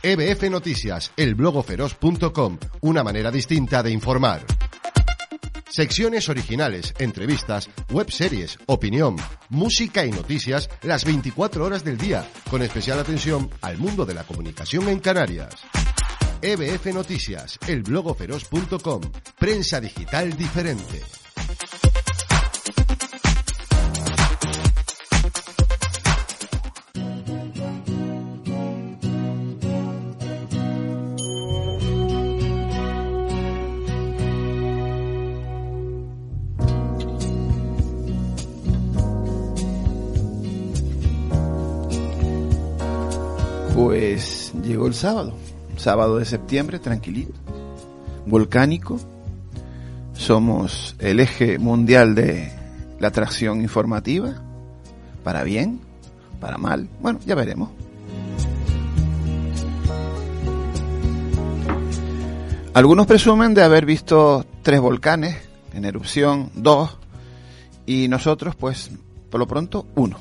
EBF Noticias, el blogoferoz.com, una manera distinta de informar. Secciones originales, entrevistas, webseries, opinión, música y noticias las 24 horas del día, con especial atención al mundo de la comunicación en Canarias. EBF Noticias, el blogoferoz.com, prensa digital diferente. Sábado, sábado de septiembre, tranquilito, volcánico. Somos el eje mundial de la atracción informativa, para bien, para mal, bueno, ya veremos. Algunos presumen de haber visto tres volcanes en erupción, dos, y nosotros, pues, por lo pronto, uno.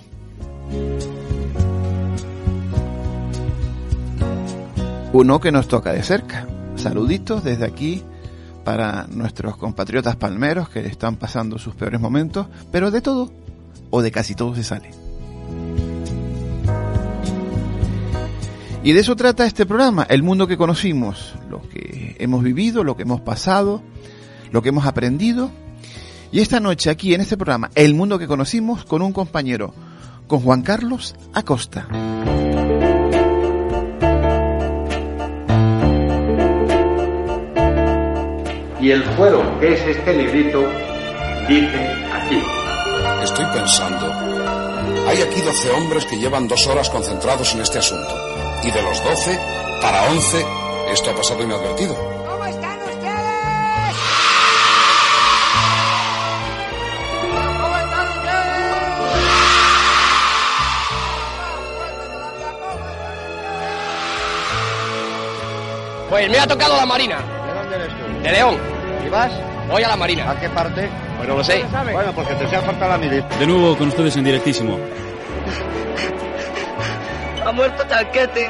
Uno que nos toca de cerca. Saluditos desde aquí para nuestros compatriotas palmeros que están pasando sus peores momentos, pero de todo o de casi todo se sale. Y de eso trata este programa, el mundo que conocimos, lo que hemos vivido, lo que hemos pasado, lo que hemos aprendido. Y esta noche aquí en este programa, el mundo que conocimos con un compañero, con Juan Carlos Acosta. Y el fuero, que es este librito, dice aquí. Estoy pensando. Hay aquí 12 hombres que llevan dos horas concentrados en este asunto. Y de los 12, para 11, esto ha pasado inadvertido. ¿Cómo están ustedes? ¿Cómo están ustedes? Pues me ha tocado la Marina, ¿De dónde eres tú? de León. ¿Y vas? Voy a la Marina. ¿A qué parte? Pues no lo sé. Bueno, porque te sea falta la militar. De nuevo con ustedes en directísimo. Ha muerto Tanquete.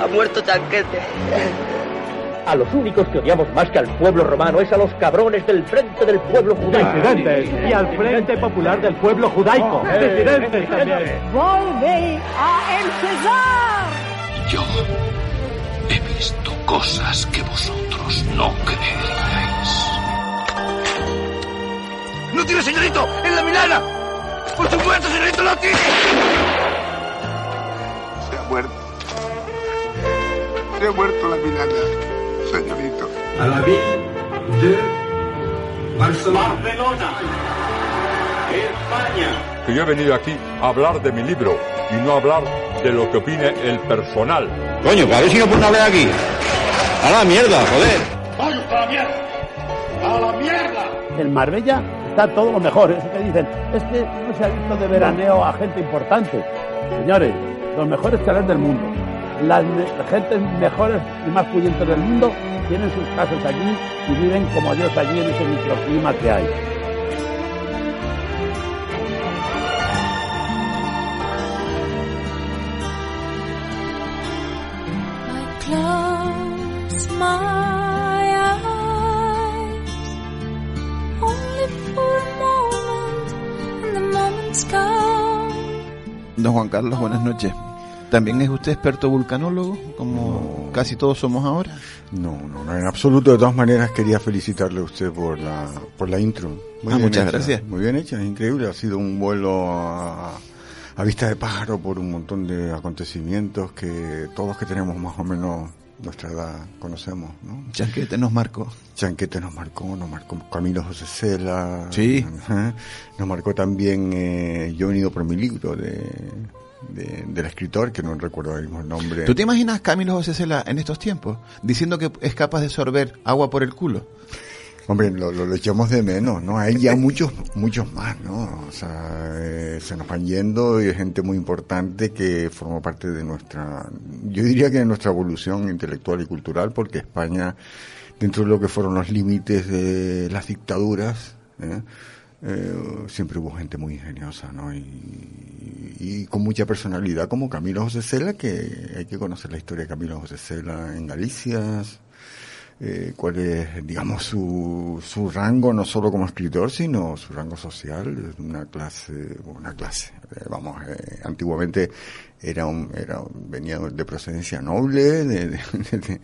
Ha muerto Tanquete. A los únicos que odiamos más que al pueblo romano es a los cabrones del Frente del Pueblo Judaico. y al Frente Popular del Pueblo Judaico. Disidentes también. Volve a empezar. Yo cosas que vosotros no creeríais. ¡No tiene señorito! ¡En la Milana! ¡Por supuesto, señorito, lo tiene! Se ha muerto. Se ha muerto la Milana, señorito. A la ville de Barcelona. que yo he venido aquí a hablar de mi libro y no a hablar de lo que opine el personal. Coño, que a ver si no pone hablar aquí. A la mierda, joder. ¡Vaya a la mierda! ¡A la mierda! En Marbella está todo lo mejor. Eso que dicen, es que no se ha visto de veraneo a gente importante. Señores, los mejores chalés del mundo, las me- gentes mejores y más pudientes del mundo tienen sus casas allí y viven como Dios allí en ese microclima que hay. Juan Carlos, buenas noches. ¿También es usted experto vulcanólogo, como casi todos somos ahora? No, no, no, en absoluto. De todas maneras, quería felicitarle a usted por la, por la intro. Muy Ah, bien muchas hecha, gracias. Muy bien hecha, es increíble. Ha sido un vuelo a, a vista de pájaro por un montón de acontecimientos que todos que tenemos más o menos nuestra edad conocemos, ¿no? Chanquete nos marcó. Chanquete nos marcó, nos marcó Camilo José Cela. Sí. ajá. Nos marcó también, eh, yo he venido por mi libro de, de- del escritor, que no recuerdo ahora mismo el nombre. ¿Tú te imaginas Camilo José Cela en estos tiempos diciendo que es capaz de sorber agua por el culo? Hombre, lo, lo, echamos de menos, ¿no? Hay ya muchos, muchos más, ¿no? O sea, eh, se nos van yendo y hay gente muy importante que forma parte de nuestra, yo diría que de nuestra evolución intelectual y cultural, porque España, dentro de lo que fueron los límites de las dictaduras, ¿eh? eh, siempre hubo gente muy ingeniosa, ¿no? Y, y con mucha personalidad, como Camilo José Cela, que hay que conocer la historia de Camilo José Cela en Galicia, eh, cuál es, digamos, su, su rango, no solo como escritor, sino su rango social, una clase, una clase, eh, vamos, eh, antiguamente era un, era, un- venía de procedencia noble, de, de-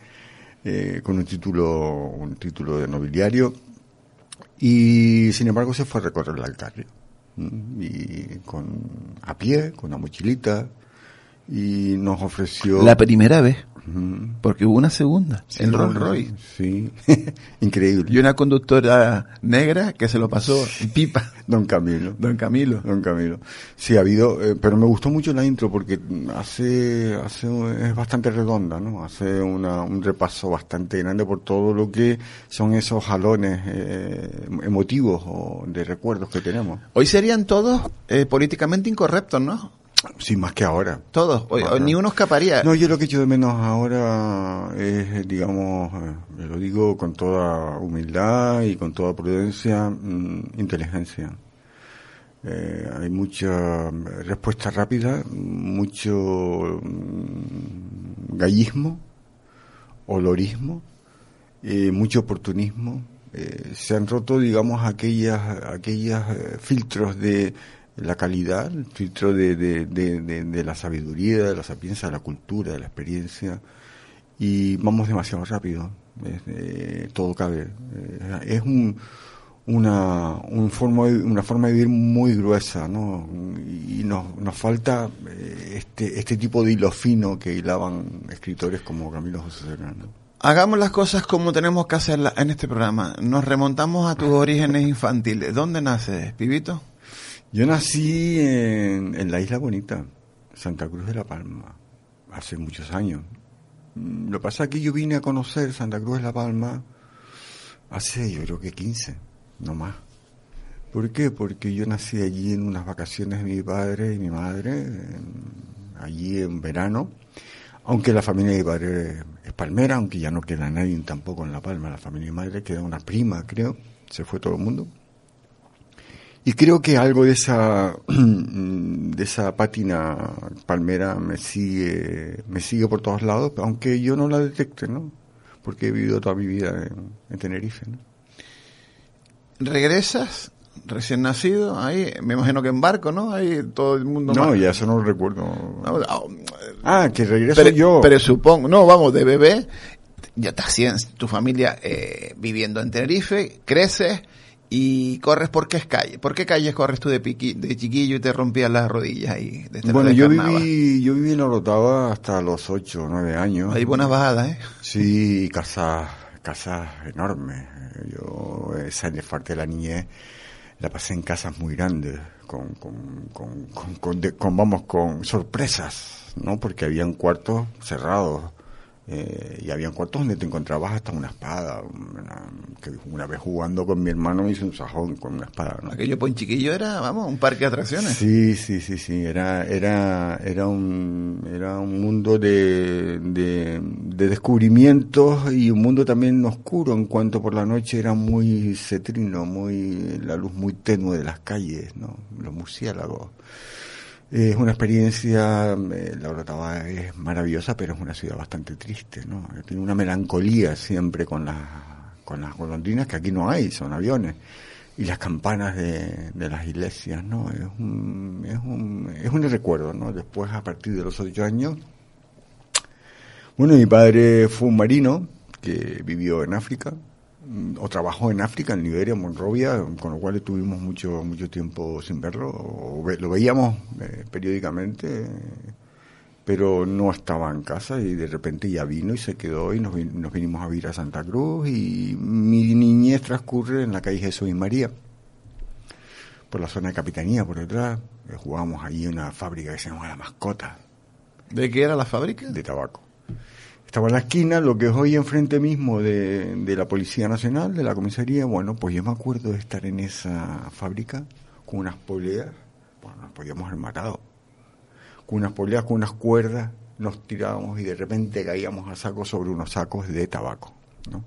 eh, con un título, un título de nobiliario, y sin embargo se fue a recorrer el Alcarrio, ¿m? y con, a pie, con una mochilita, y nos ofreció... La primera vez. Porque hubo una segunda, Sí, no, Rolls Royce. Sí, increíble. Y una conductora negra que se lo pasó en pipa. Don Camilo. Don Camilo. Don Camilo. Sí, ha habido, eh, pero me gustó mucho la intro porque hace, hace, es bastante redonda, ¿no? Hace una, un repaso bastante grande por todo lo que son esos jalones eh, emotivos o de recuerdos que tenemos. Hoy serían todos eh, políticamente incorrectos, ¿no? Sí, más que ahora. Todos. Ni uno escaparía. No, yo lo que echo de menos ahora es, digamos, eh, lo digo con toda humildad y con toda prudencia, mm, inteligencia. Eh, hay mucha mm, respuesta rápida, mucho mm, gallismo, olorismo, eh, mucho oportunismo. Eh, se han roto, digamos, aquellas, aquellas eh, filtros de la calidad, el filtro de, de, de, de- de la sabiduría, de la sapiencia, de la cultura, de la experiencia, y vamos demasiado rápido. Eh, todo cabe. Eh, es un, una, un forma, de- una forma de vivir muy gruesa, ¿no? Y nos, nos falta eh, este, este tipo de hilo fino que hilaban escritores como Camilo José Serrano. Hagamos las cosas como tenemos que hacerlas en este programa. Nos remontamos a tus orígenes infantiles. ¿Dónde naces, pibito? Yo nací en, la Isla Bonita, Santa Cruz de la Palma, hace muchos años. Mm, Lo que pasa es que yo vine a conocer Santa Cruz de la Palma hace, yo creo que 15, no más. ¿Por qué? Porque yo nací allí en unas vacaciones de mi padre y mi madre, allí en verano. Aunque la familia de mi padre es palmera, aunque ya no queda nadie tampoco en La Palma, la familia de mi madre queda una prima, creo, se fue todo el mundo. Y creo que algo de esa de esa pátina palmera me sigue me sigue por todos lados, aunque yo no la detecte, ¿no? Porque he vivido toda mi vida en, en Tenerife, ¿no? ¿Regresas recién nacido ahí? Me imagino que en barco, ¿no? Ahí todo el mundo... No, ya eso no lo recuerdo. No, no, Ah, que regreso pero, yo. pero supongo, no, vamos, de bebé, ya estás en tu familia eh, viviendo en Tenerife, creces y corres por qué calle. ¿Por qué calles corres tú de, piqui, de chiquillo y te rompías las rodillas ahí? Bueno, yo viví, yo viví en Orotava hasta los 8 o 9 años. Hay buenas bajadas, ¿eh? Sí, casas, casas enormes. Yo esa parte de la niñez la pasé en casas muy grandes, con, con, con, con, vamos, con sorpresas, ¿no? Porque habían cuartos cerrados. Eh, y habían cuartos donde te encontrabas hasta una espada. Una, que una vez jugando con mi hermano me hice un sajón con una espada, ¿no? Aquello por chiquillo era, vamos, un parque de atracciones. Sí, sí, sí, sí, era, era, era un, era un mundo de, de, de descubrimientos y un mundo también oscuro en cuanto por la noche era muy cetrino, muy, la luz muy tenue de las calles, ¿no? Los murciélagos. Es una experiencia, eh, la Orotava es maravillosa, pero es una ciudad bastante triste, ¿no? Tiene una melancolía siempre con las, con las golondrinas que aquí no hay, son aviones y las campanas de, de las iglesias, ¿no? Es un, es un, es un recuerdo, ¿no? Después, a partir de los ocho años, bueno, mi padre fue un marino que vivió en África, o trabajó en África, en Liberia, en Monrovia, con lo cual estuvimos mucho, mucho tiempo sin verlo, o ve- lo veíamos eh, periódicamente, pero no estaba en casa y de repente ya vino y se quedó y nos, vin- nos vinimos a vivir a Santa Cruz y mi niñez transcurre en la calle Jesús y María, por la zona de Capitanía, por detrás, eh, jugábamos allí en una fábrica que se llama La Mascota. ¿De qué era la fábrica? De tabaco. Estaba en la esquina, lo que es hoy enfrente mismo de, de la Policía Nacional, de la comisaría. Bueno, pues yo me acuerdo de estar en esa fábrica con unas poleas. Bueno, nos podíamos haber matado. Con unas poleas, con unas cuerdas, nos tirábamos y de repente caíamos a saco sobre unos sacos de tabaco, ¿no?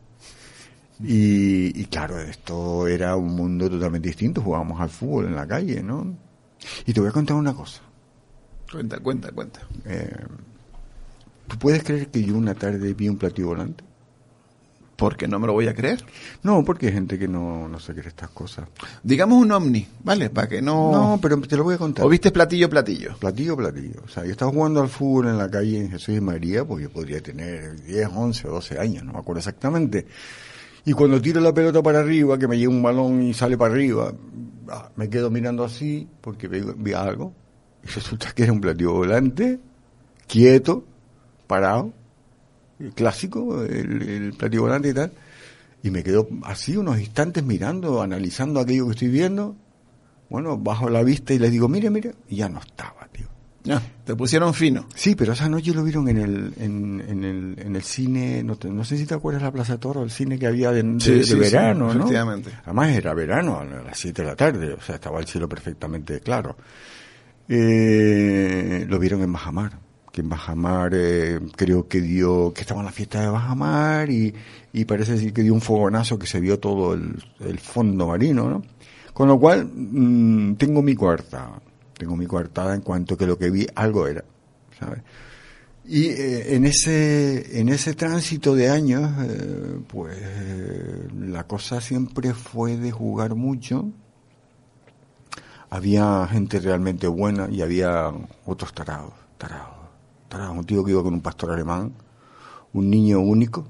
Y, y claro, esto era un mundo totalmente distinto, jugábamos al fútbol en la calle, ¿no? Y te voy a contar una cosa. Cuenta, cuenta, cuenta. Eh, ¿Tú puedes creer que yo una tarde vi un platillo volante? Porque no me lo voy a creer. No, porque hay gente que no, no se cree estas cosas. Digamos un ovni, ¿vale? Para que no... No, pero te lo voy a contar. ¿O viste platillo, platillo? Platillo, platillo. O sea, yo estaba jugando al fútbol en la calle en Jesús y María, pues yo podría tener 10, 11 o 12 años, no me acuerdo exactamente. Y cuando tiro la pelota para arriba, que me llega un balón y sale para arriba, ah, me quedo mirando así porque vi, vi algo. Y resulta que era un platillo volante, quieto, parado, el clásico, el, el platillo volante y tal. Y me quedo así unos instantes mirando, analizando aquello que estoy viendo. Bueno, bajo la vista y les digo, mire, mire, y ya no estaba, tío. Ya, te pusieron fino. Sí, pero esa noche lo vieron en el, en, en el, en el cine, no, te- no sé si te acuerdas la Plaza Toro, el cine que había de, de- Sí, de sí, sí, verano, ¿no? efectivamente. Además era verano, a las 7 de la tarde, o sea, estaba el cielo perfectamente claro. Eh, lo vieron en Bajamar, que en Bajamar eh, creo que dio, que estaba en la fiesta de Bajamar y, y parece decir que dio un fogonazo que se vio todo el, el fondo marino, ¿no? Con lo cual, mm, tengo mi coartada, tengo mi coartada en cuanto que lo que vi algo era, ¿sabes? Y eh, en ese en ese tránsito de años, eh, pues la cosa siempre fue de jugar mucho. Había gente realmente buena y había otros tarados, tarados, Un tío que iba con un pastor alemán, un niño único,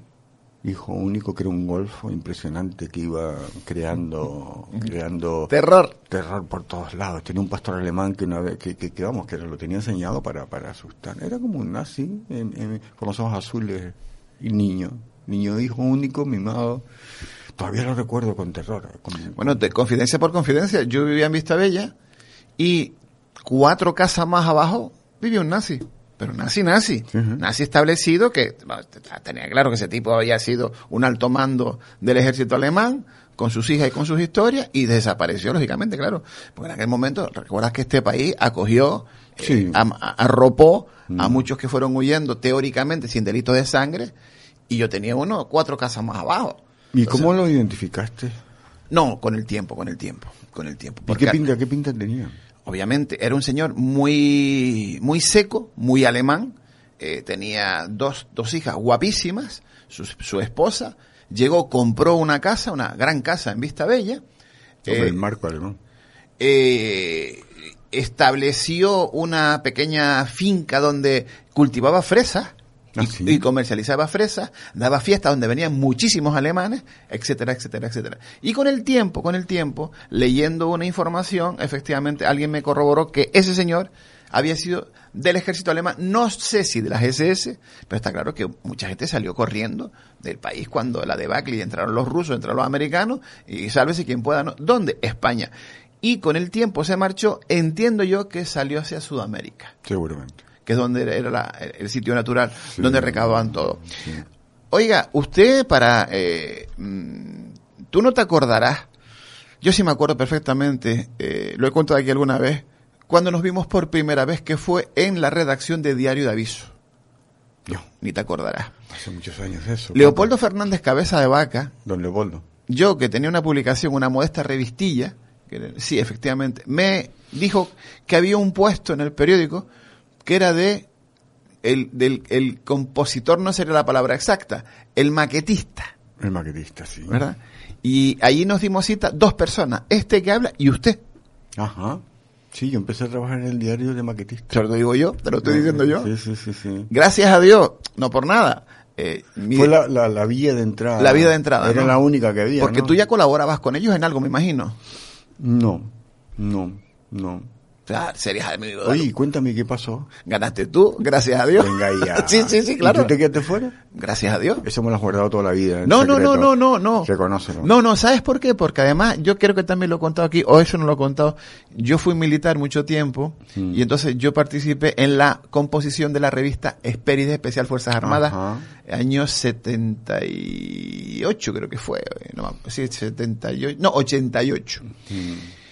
hijo único que era un golfo impresionante que iba creando creando Terror. terror por todos lados tenía un pastor alemán que una vez que, que, que, vamos que lo tenía enseñado para para asustar era como un nazi en- en- con los ojos azules y niño niño hijo único mimado todavía lo recuerdo con terror con- Bueno, te, confidencia por confidencia, yo vivía en Vista Bella y cuatro casas más abajo vivía un nazi. Pero nazi, nazi. Nazi establecido que bueno, tenía claro que ese tipo había sido un alto mando del ejército alemán con sus hijas y con sus historias y desapareció, lógicamente, claro. Porque en aquel momento, recuerdas que este país acogió, eh, Sí. am- a- arropó a Mm. muchos que fueron huyendo teóricamente sin delito de sangre y yo tenía uno cuatro casas más abajo. y cómo lo identificaste no, con el tiempo, con el tiempo, con el tiempo. ¿Y qué pinta qué pinta tenía obviamente era un señor muy, muy seco, muy alemán. eh, tenía dos, dos hijas guapísimas, su, su esposa. Llegó, compró una casa, una gran casa en Vista Bella. sobre eh, el marco alemán eh, estableció una pequeña finca donde cultivaba fresas y, Ah, sí. y comercializaba fresas, daba fiestas donde venían muchísimos alemanes, etcétera, etcétera, etcétera. Y con el tiempo, con el tiempo, leyendo una información, efectivamente alguien me corroboró que ese señor había sido del ejército alemán, no sé si de las SS, pero está claro que mucha gente salió corriendo del país cuando la debacle y entraron los rusos, entraron los americanos, y sálvese quien pueda, ¿no? ¿Dónde? España. Y con el tiempo se marchó, entiendo yo que salió hacia Sudamérica, seguramente que es donde era la- el sitio natural, donde recababan todo. Oiga, usted para... eh, mm, tú no te acordarás, yo sí me acuerdo perfectamente, eh, lo he contado aquí alguna vez, cuando nos vimos por primera vez que fue en la redacción de Diario de Aviso. Yo. Ni te acordarás. hace muchos años eso Leopoldo Fernández Cabeza de Vaca, don Leopoldo yo que tenía una publicación, una modesta revistilla, que sí, efectivamente, me dijo que había un puesto en el periódico que era de el, del el compositor, no sería la palabra exacta, el maquetista, el maquetista sí ¿verdad? Y allí nos dimos cita dos personas, este que habla y usted. ajá sí yo empecé a trabajar en el diario de maquetista Te lo digo yo, te lo estoy diciendo yo. sí sí sí sí Gracias a Dios, no por nada. eh, mi- Fue la, la, la vía de entrada. la vida de entrada. Era ¿no? la única que había. Porque ¿no? tú ya colaborabas con ellos en algo, me imagino. No, no, no. O sea, serías de Oye, cuéntame qué pasó. Ganaste tú, gracias a Dios. Venga ya. sí, sí, sí, ¿Y claro. tú te quedaste fuera? Gracias a Dios. Eso me lo has guardado toda la vida. No, no, no, no, no, no. Reconócelo. No, no, ¿sabes por qué? Porque además, yo creo que también lo he contado aquí, o eso no lo he contado. Yo fui militar mucho tiempo, Mm. y entonces yo participé en la composición de la revista Esperides Especial Fuerzas Armadas, Ajá. año 78 creo que fue, eh, no, sí, 78, no, 88.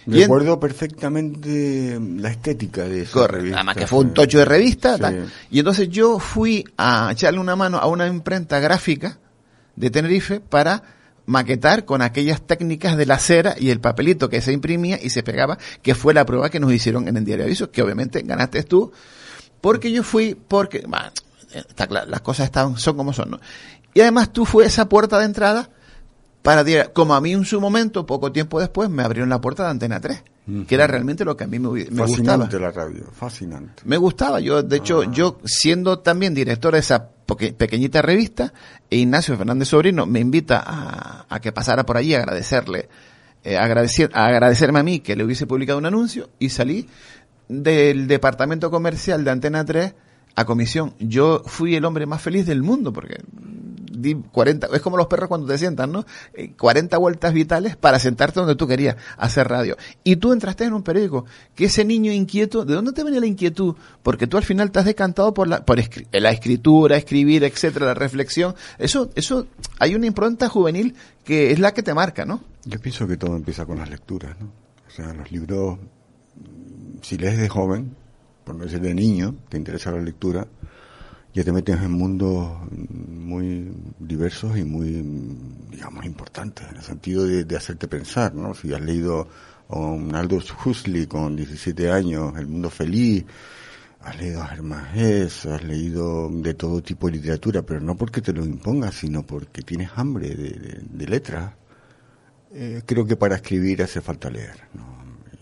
Y en- Recuerdo perfectamente la estética de esa revista. además que fue un tocho de revista. Sí. tal. Y entonces yo fui a echarle una mano a una imprenta gráfica de Tenerife para maquetar con aquellas técnicas de la cera y el papelito que se imprimía y se pegaba, que fue la prueba que nos hicieron en el diario aviso, que obviamente ganaste tú, porque yo fui, porque, bah, está claro, las cosas están, son como son, ¿no? Y además tú fue esa puerta de entrada para, dir- como a mí en su momento, poco tiempo después, me abrieron la puerta de Antena 3, que era realmente lo que a mí me, me gustaba. Fascinante la radio, fascinante. Me gustaba, yo, de hecho, yo siendo también director de esa pequeñita revista, e Ignacio Fernández Sobrino me invita a, a que pasara por allí a agradecerle, eh, agradecer, a agradecerme a mí que le hubiese publicado un anuncio y salí del departamento comercial de Antena 3 a comisión. Yo fui el hombre más feliz del mundo porque di 40, es como los perros cuando te sientan, ¿no? Eh, 40 vueltas vitales para sentarte donde tú querías hacer radio. Y tú entraste en un periódico, que ese niño inquieto, ¿de dónde te venía la inquietud? Porque tú al final te has decantado por la, por escri- la escritura, escribir, etcétera, la reflexión. Eso, eso, hay una impronta juvenil que es la que te marca, ¿no? Yo pienso que todo empieza con las lecturas, ¿no? O sea, los libros, mm, si lees de joven, por no decir de niño, te interesa la lectura, ya te metes en mundos muy diversos y muy, digamos, importantes, en el sentido de, hacerte pensar, ¿no? Si has leído a un Aldous Huxley con 17 años, El Mundo Feliz, has leído a Germán Hesse, has leído de todo tipo de literatura, pero no porque te lo impongas, sino porque tienes hambre de letras. Eh, creo que para escribir hace falta leer, ¿no?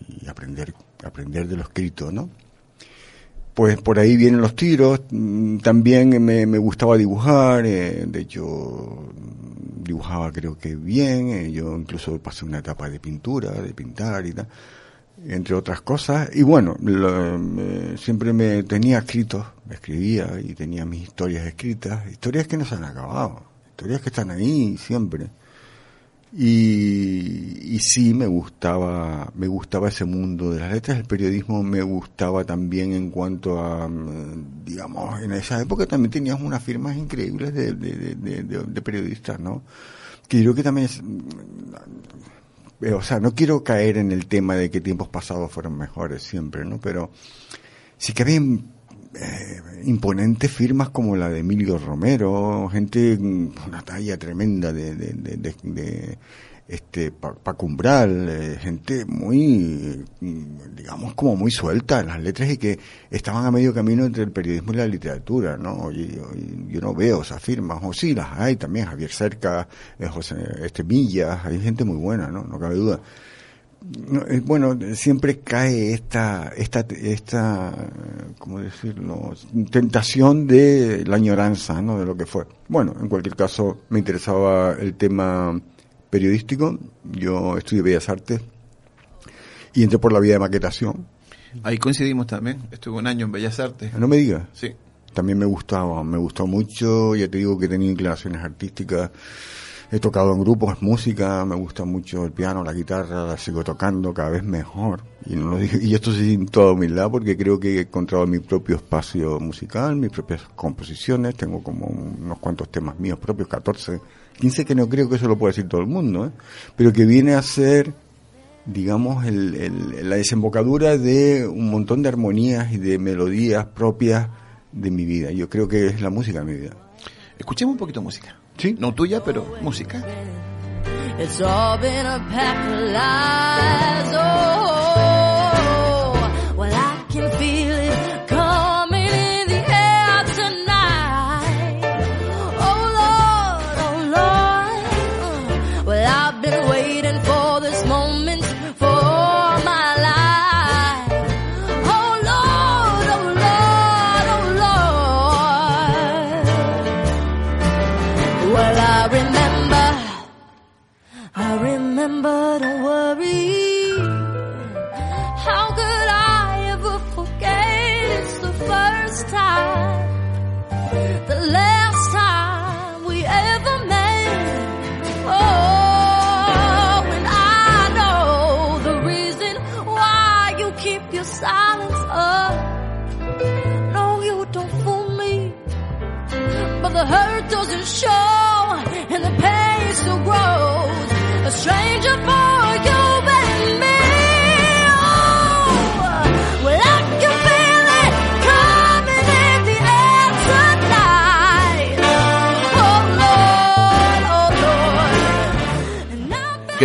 Y aprender, aprender de lo escrito, ¿no? Pues por ahí vienen los tiros. Mm, También me, me gustaba dibujar. eh, de hecho, dibujaba creo que bien. eh, yo incluso pasé una etapa de pintura, de pintar y tal. Entre otras cosas. Y bueno, lo- siempre me tenía escritos. Escribía y tenía mis historias escritas. Historias que no se han acabado. Historias que están ahí siempre. Y, y sí me gustaba, me gustaba ese mundo de las letras, el periodismo me gustaba también en cuanto a, mm, digamos, en esa época también tenías unas firmas increíbles de, de, periodistas, ¿no? Que creo que también mm, eh, o sea, no quiero caer en el tema de que tiempos pasados fueron mejores siempre, ¿no? Pero sí que había eh, imponentes firmas como la de Emilio Romero, gente mm, una talla tremenda de, de, de, de- este Pa- Paco Umbral, eh, gente muy, mm, digamos, como muy suelta en las letras y que estaban a medio camino entre el periodismo y la literatura, ¿no? Y yo no veo esas firmas, o sí las hay también, Javier Cerca, eh, José este Millas, hay gente muy buena, ¿no? No cabe duda. Eh, bueno, siempre cae esta, esta, esta, ¿cómo decirlo? Tentación de la añoranza, ¿no? De lo que fue. Bueno, en cualquier caso, me interesaba el tema periodístico. Yo estudié Bellas Artes y entré por la vía de maquetación. Ahí coincidimos también. Estuve un año en Bellas Artes. No me digas. Sí. También me gustaba, me gustó mucho, ya te digo que tenido inclinaciones artísticas, he tocado en grupos, música, me gusta mucho el piano, la guitarra, la sigo tocando cada vez mejor. Y, no lo esto sin toda humildad porque creo que he encontrado mi propio espacio musical, mis propias composiciones, tengo como unos cuantos temas míos propios, 14, 15 que no creo que eso lo pueda decir todo el mundo, ¿eh? pero que viene a ser digamos, el- la desembocadura de un montón de armonías y de melodías propias de mi vida. Yo creo que es la música de mi vida. Escuchemos un poquito de música. Sí. No tuya, pero música. It's all been a pack of lies. Oh,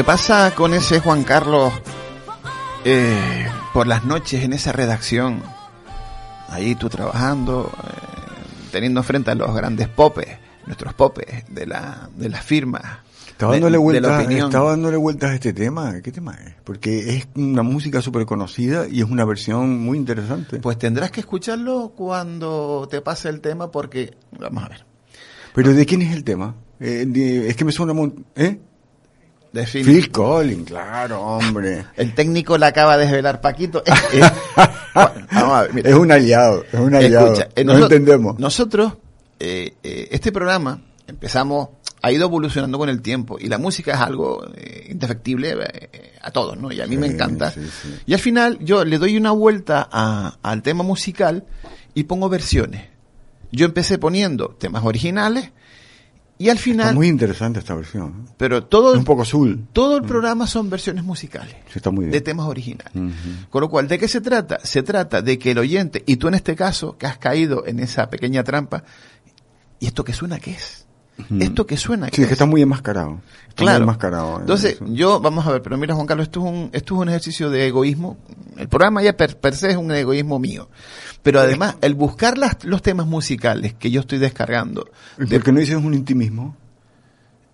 pasa con ese Juan Carlos eh, por las noches en esa redacción, ahí tú trabajando, eh, teniendo frente a los grandes popes, nuestros popes de la, de las firmas. Estaba dándole, vueltas, estaba dándole vueltas a este tema. ¿Qué tema es? Porque es una música súper conocida y es una versión muy interesante. Pues tendrás que escucharlo cuando te pase el tema porque, vamos a ver, Pero ¿de quién es el tema? Eh, de- es que me suena... mon- ¿Eh? De Phil, Phil Collins, claro, hombre. el técnico le acaba de desvelar Paquito. Es- es- vamos a ver, mira. Es un aliado, es un aliado. Escucha, eh, Nos noso- entendemos. Nosotros, eh, eh, este programa, empezamos, ha ido evolucionando con el tiempo y la música es algo indefectible a todos, ¿no? Y a mí me encanta. sí, sí. Y al final yo le doy una vuelta a- al tema musical y pongo versiones. Yo empecé poniendo temas originales y al Está final, muy interesante esta versión. ¿eh? pero todo, Es un poco azul. todo el programa son versiones musicales Sí, está muy bien. de temas originales. Con lo cual, ¿de qué se trata? Se trata de que el oyente, y tú en este caso, que has caído en esa pequeña trampa, ¿y esto que suena qué es? ¿Esto que suena Sí, es que está muy enmascarado. Está muy Claro. enmascarado. ¿eh? Entonces, yo, vamos a ver, pero mira Juan Carlos, esto es un, esto es un ejercicio de egoísmo. El programa ya per, per se es un egoísmo mío. Pero además, el buscar las, los temas musicales que yo estoy descargando, ¿Y de- ¿Por qué no dices un intimismo?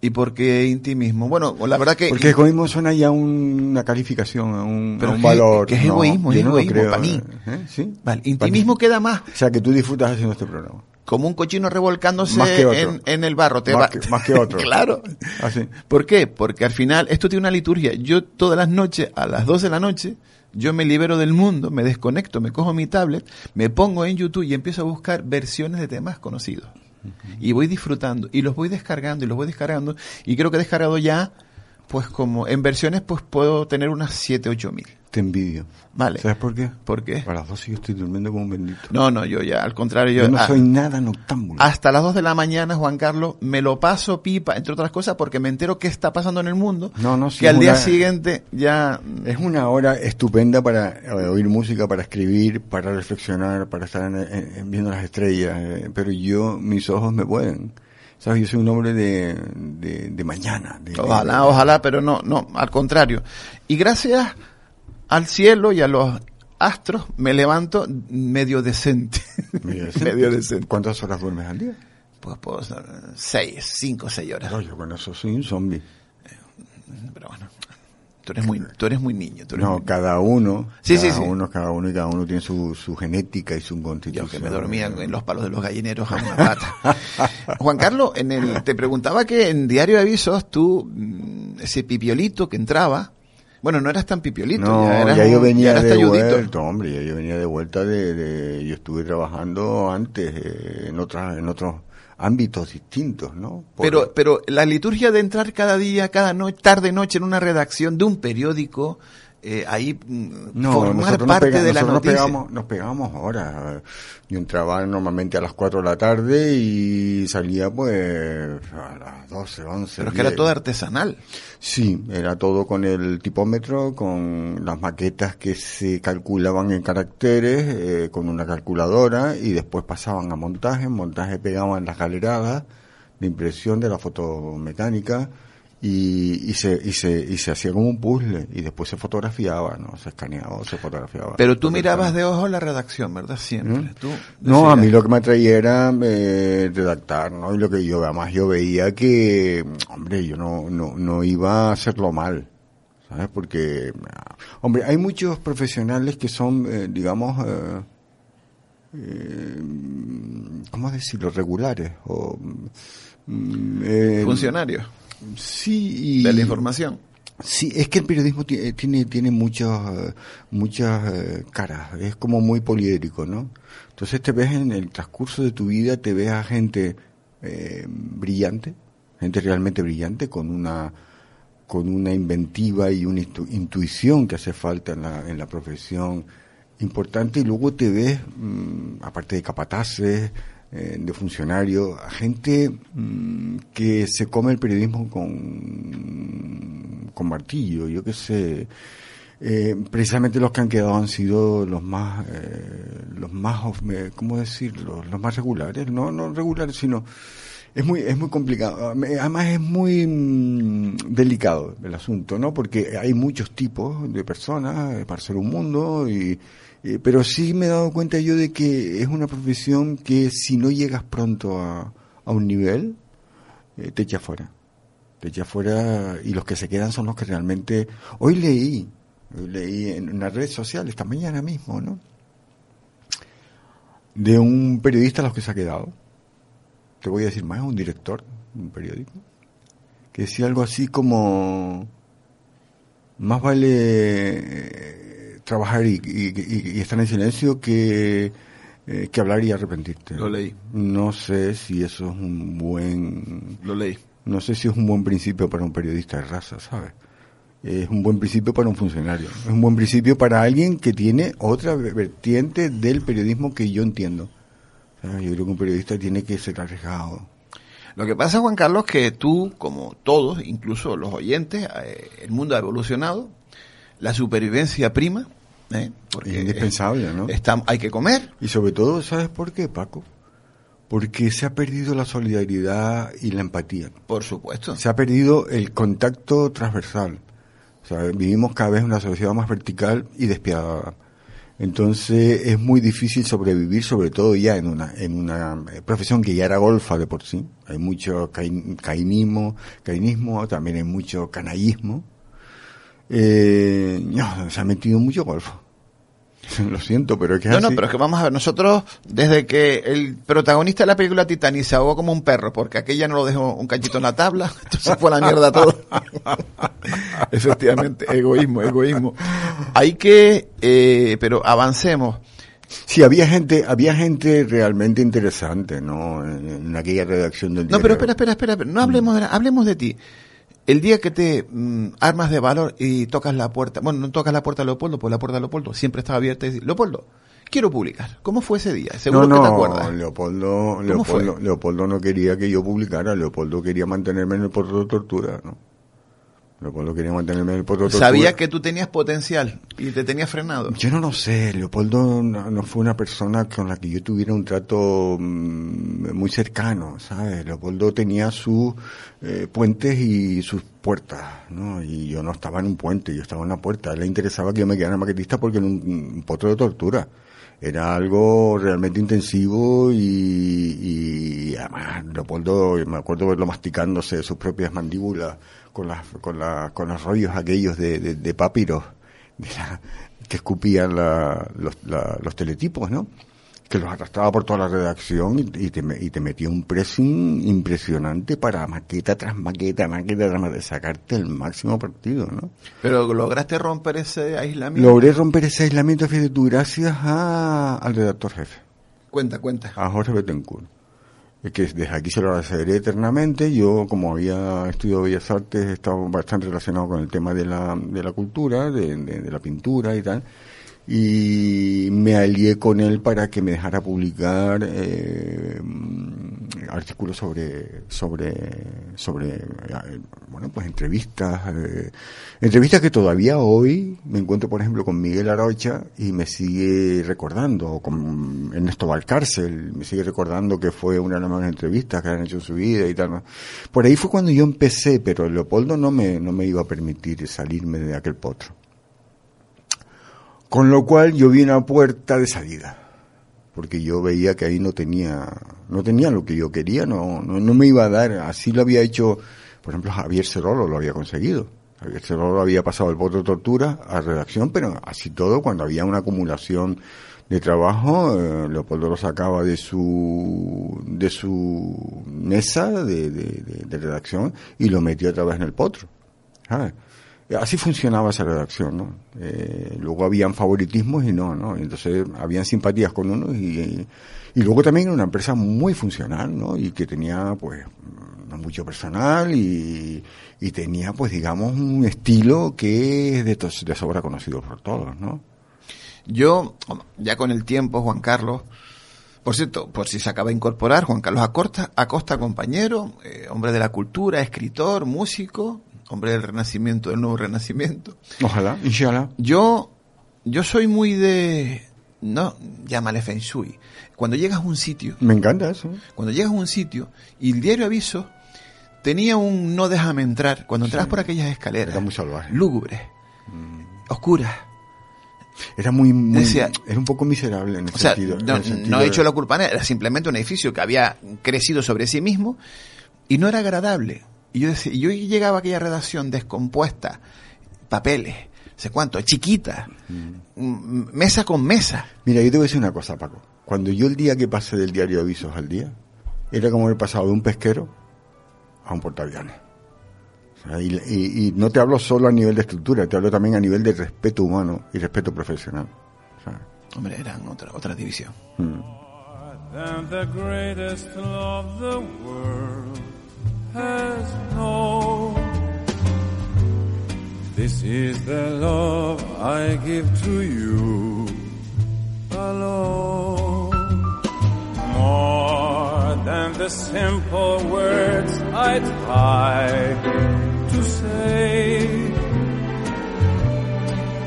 ¿y por qué intimismo? Bueno, la verdad que... Porque egoísmo suena ya a una calificación, a un, Pero a un que- valor. que es egoísmo, es egoísmo, creo, pa' mí. ¿eh? ¿Sí? Vale, intimismo queda más O sea, que tú disfrutas haciendo este programa. Como un cochino revolcándose en, en el barro. Te Más va- que- más que otro. claro. Así. ¿Por qué? Porque al final esto tiene una liturgia. Yo todas las noches, a las 2 de la noche, yo me libero del mundo, me desconecto, me cojo mi tablet, me pongo en YouTube y empiezo a buscar versiones de temas conocidos. Y voy disfrutando, y los voy descargando, y los voy descargando, y creo que he descargado ya, pues como en versiones, pues puedo tener unas 7, 8 mil. Te envidio. Vale. ¿Sabes por qué? ¿Por qué? A las yo estoy durmiendo como un bendito. No, no, yo ya, al contrario, yo... Yo no ah, soy nada noctámbulo. hasta las 2 de la mañana, Juan Carlos, me lo paso pipa, entre otras cosas, porque me entero qué está pasando en el mundo. No, no, sí, que al día una- siguiente ya... Es una hora estupenda para eh, oír música, para escribir, para reflexionar, para estar en- viendo las estrellas. eh, pero yo, mis ojos me pueden. ¿Sabes? Yo soy un hombre de, de, de mañana. de- Ojalá, ojalá, pero no, no, al contrario. Y gracias al cielo y a los astros me levanto medio decente. Medio decente. medio decente. ¿Cuántas horas duermes al día? Pues, eh, seis, cinco, seis horas. No, yo con eso soy un zombie. Pero bueno, tú eres muy, tú eres muy niño. Tú eres No, muy- cada uno, Sí, cada sí. uno, cada uno y cada uno tiene su, su genética y su constitución. Yo que me dormía en los palos de los gallineros a una pata. Juan Carlos, en el, te preguntaba que en Diario de Avisos tú, mm, ese pipiolito que entraba, bueno, no eras tan pipiolito, No, ya, eras ya yo venía de talludito. vuelta, hombre, ya yo venía de vuelta de, de- yo estuve trabajando antes eh, en otras, en otros ámbitos distintos, ¿no? Por- Pero, pero la liturgia de entrar cada día, cada noche, tarde noche en una redacción de un periódico, eh, ahí mm, no, formar parte pega- de la nos noticia. pegamos, nos pegamos horas. Yo entraba normalmente a las 4 de la tarde y salía pues a las 12, 11. pero es que era 10. todo artesanal. Sí, era todo con el tipómetro, con las maquetas que se calculaban en caracteres, eh, con una calculadora y después pasaban a montaje, en montaje pegaban las galeradas de impresión de la fotomecánica y, y se y se y se hacía como un puzzle y después se fotografiaba, no, se escaneaba, se fotografiaba. Pero tú mirabas de ojo la redacción, ¿verdad? Siempre. ¿Mm? Tú No, a mí lo que me atraía era eh, redactar, ¿no? Y lo que yo, además yo veía que, hombre, yo no, no, no iba a hacerlo mal, ¿sabes? Porque, ah, hombre, hay muchos profesionales que son, eh, digamos, eh, eh, ¿cómo decirlo? Regulares o... mm, eh, Funcionarios Sí, y... de la información. Sí, es que el periodismo eh, tiene, tiene eh, muchas eh, caras, es como muy poliédrico, ¿no? Entonces te ves en el transcurso de tu vida, te ves a gente eh, brillante, gente realmente brillante, con una, con una inventiva y una intu- intuición que hace falta en la, en la profesión importante, y luego te ves, mm, aparte de capataces, eh, de funcionarios, a gente mm, que se come el periodismo con, con martillo, yo qué sé. Eh, precisamente los que han quedado han sido los más, eh, los más, eh, ¿cómo decirlo? Los más regulares, no, no regulares, sino Es muy, es muy complicado. Me- Además es muy mm, delicado el asunto, ¿no? Porque hay muchos tipos de personas para ser un mundo y, y- pero sí me he dado cuenta yo de que es una profesión que si no llegas pronto a, a un nivel, eh, te echa fuera. Te echa fuera y los que se quedan son los que realmente... Hoy leí, hoy leí en una red social, esta mañana mismo, ¿no? De un periodista a los que se ha quedado te voy a decir más, un director un periódico, que decía algo así como, más vale eh, trabajar y, y- estar en silencio que, eh, que hablar y arrepentirte. Lo leí. No sé si eso es un buen... Lo leí. No sé si es un buen principio para un periodista de raza, ¿sabes? Es un buen principio para un funcionario. Es un buen principio para alguien que tiene otra vertiente del periodismo que yo entiendo. Yo creo que un periodista tiene que ser arriesgado. Lo que pasa, Juan Carlos, que tú, como todos, incluso los oyentes, eh, el mundo ha evolucionado, la supervivencia prima, ¿eh? porque Es indispensable, ¿no? está- hay que comer. Y sobre todo, ¿sabes por qué, Paco? Porque se ha perdido la solidaridad y la empatía. Por supuesto. Se ha perdido el contacto transversal. O sea, vivimos cada vez en una sociedad más vertical y despiadada. Entonces es muy difícil sobrevivir, sobre todo ya en una en una eh, profesión que ya era golfa de por sí. Hay mucho cain- cainismo, cainismo, también hay mucho canallismo. Eh, no, se ha metido mucho golfo. Lo siento, pero es que es No, no, pero es que vamos a ver, nosotros, desde que el protagonista de la película Titanic se ahogó como un perro, porque aquella no lo dejó un cachito en la tabla, entonces fue la mierda todo. Efectivamente, egoísmo, egoísmo. Hay que, eh, pero avancemos. Sí, había gente, había gente realmente interesante, ¿no? En, en aquella redacción del No, pero espera, espera, espera, no hablemos de, hablemos de ti. El día que te mm, armas de valor y tocas la puerta, bueno, no tocas la puerta de Leopoldo, pues la puerta de Leopoldo siempre estaba abierta y dices, Leopoldo, quiero publicar. ¿Cómo fue ese día? Seguro no, que te acuerdas. Leopoldo. Leopoldo, Leopoldo no quería que yo publicara, Leopoldo quería mantenerme en el puerto de tortura, ¿no? Leopoldo quería mantenerme en el de tortura. Sabía que tú tenías potencial y te tenías frenado. Yo no lo sé, Leopoldo no, no fue una persona con la que yo tuviera un trato mm, muy cercano, ¿sabes? Leopoldo tenía sus eh, puentes y sus puertas, ¿no? Y yo no estaba en un puente, yo estaba en una puerta. A él le interesaba que yo me quedara maquetista porque era un, un potro de tortura. Era algo realmente intensivo y, y además Leopoldo, me acuerdo verlo masticándose sus propias mandíbulas con las, con la, con los rollos aquellos de, de, de papiros de la- que escupían la- los, la- los teletipos, ¿no? Que los arrastraba por toda la redacción y, y te, y te metía un pressing impresionante para maqueta tras maqueta, maqueta tras maqueta, sacarte el máximo partido, ¿no? Pero lograste romper ese aislamiento. Logré romper ese aislamiento, fíjate tú, gracias a, al redactor jefe, Cuenta, cuenta. a Jorge Betancourt. Que desde aquí se lo agradeceré eternamente. Yo, como había estudiado Bellas Artes, he estado bastante relacionado con el tema de la, de la cultura, de la pintura y tal. Y me alié con él para que me dejara publicar eh, mm, artículos sobre, sobre, sobre, eh, bueno, pues entrevistas, eh, entrevistas que todavía hoy me encuentro, por ejemplo, con Miguel Arocha y me sigue recordando, con Ernesto Valcárcel, me sigue recordando que fue una de las mejores entrevistas que han hecho en su vida y tal. Por ahí fue cuando yo empecé, pero Leopoldo no me, no me iba a permitir salirme de aquel potro. Con lo cual yo vi una puerta de salida, porque yo veía que ahí no tenía, no tenía lo que yo quería, no, no, no me iba a dar, así lo había hecho, por ejemplo, Javier Cerolo lo había conseguido. Javier Cerolo había pasado el voto de tortura a redacción, pero así todo, cuando había una acumulación de trabajo, eh, Leopoldo lo sacaba de su, de su mesa de, de, de- redacción y lo metió otra vez en el potro. ¿sabes? Así funcionaba esa redacción, ¿no? Eh, luego habían favoritismos y no, ¿no? Entonces habían simpatías con unos y, y luego también era una empresa muy funcional, ¿no? Y que tenía, pues, mucho personal y, y tenía, pues, digamos, un estilo que es de, tos- de sobra conocido por todos, ¿no? Yo, ya con el tiempo, Juan Carlos, por cierto, por si se acaba de incorporar, Juan Carlos Acosta, Acosta compañero, eh, hombre de la cultura, escritor, músico, hombre del renacimiento, del nuevo renacimiento. Ojalá, inshallah. Yo, yo soy muy de, no, llámale Feng Shui. Cuando llegas a un sitio, Me encanta eso. cuando llegas a un sitio y el diario aviso tenía un no déjame entrar, cuando entras por aquellas escaleras, Era muy salvaje. lúgubres, oscuras. Era muy, muy Decía- era un poco miserable en ese O sea, sentido. en no, el sentido no he de- hecho la culpa, era simplemente un edificio que había crecido sobre sí mismo y no era agradable. Y yo decía, y yo llegaba a aquella redacción descompuesta, papeles, sé cuánto, chiquita, m- mesa con mesa. Mira, yo te voy a decir una cosa, Paco. Cuando yo el día que pasé del diario de avisos al día, era como haber pasado de un pesquero a un portaaviones. O sea, y, y- y no te hablo solo a nivel de estructura, te hablo también a nivel de respeto humano y respeto profesional. O sea, Hombre, eran otra, otra división. mm. Has known. This is the love I give to you alone. More than the simple words I try to say.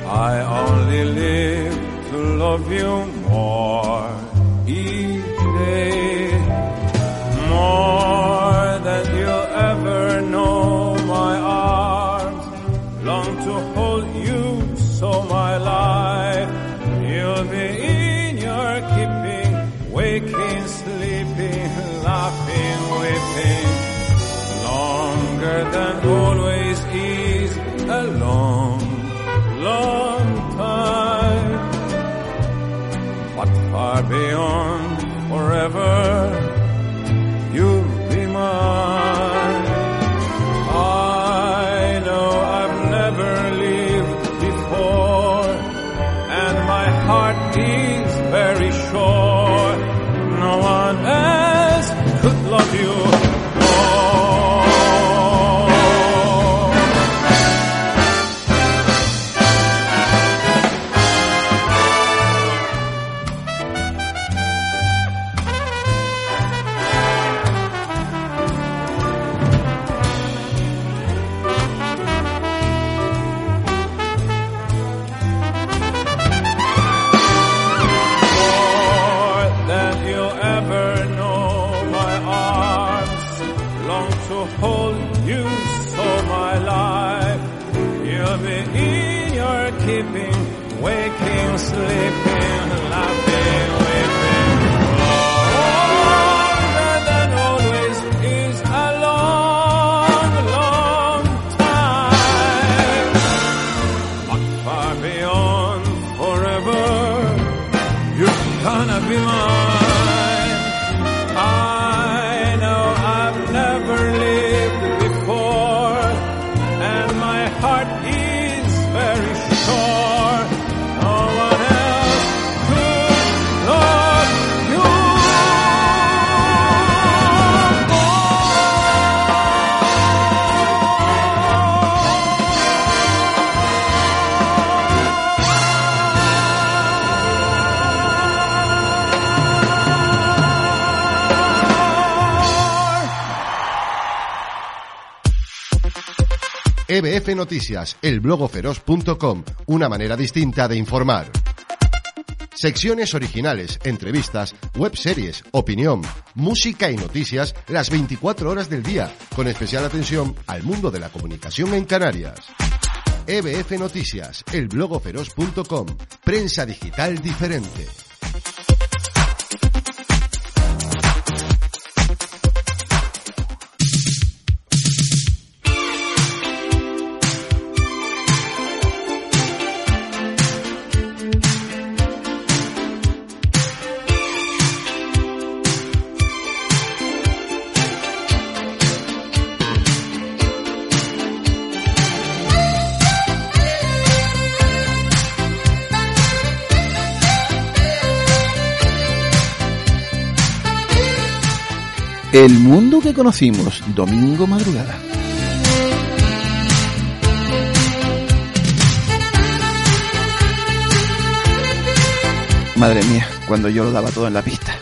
I only live to love you more each day. More in your keeping, waking, sleeping, laughing, weeping. Longer than always is a long, long time. But far beyond forever, EBF Noticias, el blogoferoz.com, una manera distinta de informar. Secciones originales, entrevistas, webseries, opinión, música y noticias las 24 horas del día, con especial atención al mundo de la comunicación en Canarias. EBF Noticias, el blogoferoz.com, prensa digital diferente. El mundo que conocimos, domingo madrugada. Madre mía, cuando yo lo daba todo en la pista.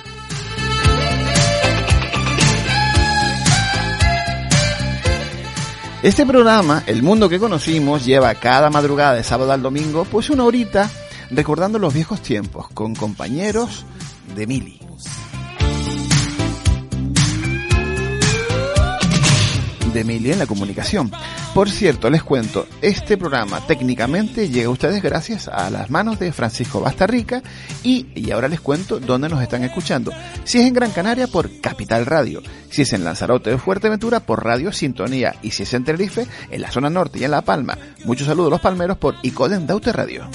Este programa, El Mundo que Conocimos, lleva cada madrugada de sábado al domingo, pues una horita recordando los viejos tiempos con compañeros de Mili. De Mili en la comunicación. Por cierto, les cuento, este programa técnicamente llega a ustedes gracias a las manos de Francisco Bastarrica y, y ahora les cuento dónde nos están escuchando. Si es en Gran Canaria por Capital Radio, si es en Lanzarote o Fuerteventura por Radio Sintonía y si es en Tenerife, en la zona norte y en La Palma. Muchos saludos a los palmeros por Icoden Daute Radio.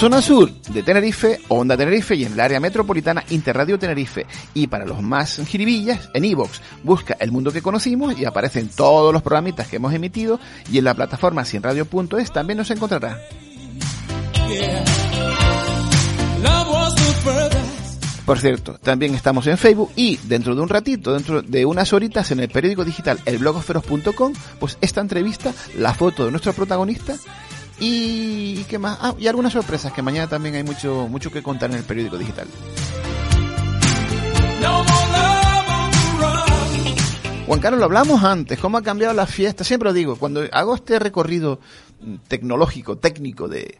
Zona Sur de Tenerife, Onda Tenerife y en el área metropolitana Interradio Tenerife. Y para los más giribillas, en iVox, busca El Mundo que Conocimos y aparecen todos los programitas que hemos emitido y en la plataforma cienradio.es también nos encontrará. Por cierto, también estamos en Facebook y dentro de un ratito, dentro de unas horitas en el periódico digital elblogoferos.com, pues esta entrevista, la foto de nuestro protagonista y qué más, ah, y algunas sorpresas que mañana también hay mucho mucho que contar en el periódico digital. Juan Carlos, lo hablamos antes, cómo ha cambiado la fiesta. Siempre lo digo, cuando hago este recorrido mm, tecnológico, técnico de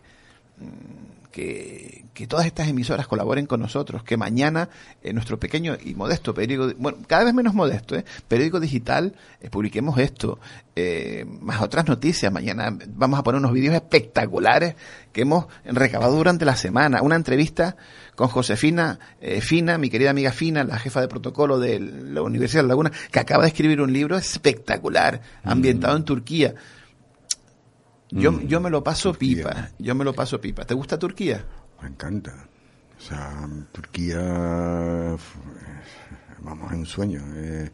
mm, que, que todas estas emisoras colaboren con nosotros, que mañana en nuestro pequeño y modesto periódico, bueno, cada vez menos modesto, ¿eh? periódico digital, eh, publiquemos esto, eh, más otras noticias. Mañana vamos a poner unos vídeos espectaculares que hemos recabado durante la semana. Una entrevista con Josefina eh, Fina, mi querida amiga Fina, la jefa de protocolo de la Universidad de La Laguna, que acaba de escribir un libro espectacular, ambientado en Turquía. Yo, Mm, yo me lo paso pipa, yo me lo paso pipa. ¿Te gusta Turquía? Me encanta. O sea, Turquía, f- vamos, es un sueño. eh,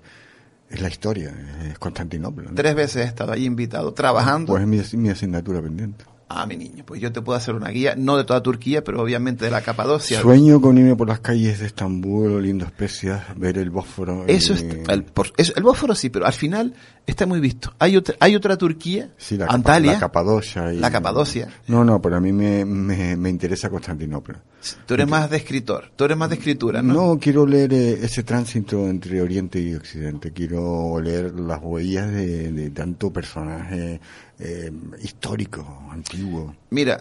es la historia, es Constantinopla. ¿no? Tres veces he estado allí invitado, trabajando. Pues es mi, mi asignatura pendiente. Ah, mi niño, pues yo te puedo hacer una guía, no de toda Turquía, pero obviamente de la Capadocia. Sueño con irme por las calles de Estambul, oliendo especias, ver el Bósforo. Eso y- es, el, por- eso- el Bósforo sí, pero al final está muy visto. Hay otra, hay otra Turquía, Sí, la, Antalya, la Capadocia. y- la Capadocia. No, no, pero a mí me, me, me interesa Constantinopla. Tú eres más de escritor, tú eres más de escritura, ¿no? No, quiero leer eh, ese tránsito entre Oriente y Occidente. Quiero leer las huellas de, de tanto personaje eh, histórico, antiguo. Mira,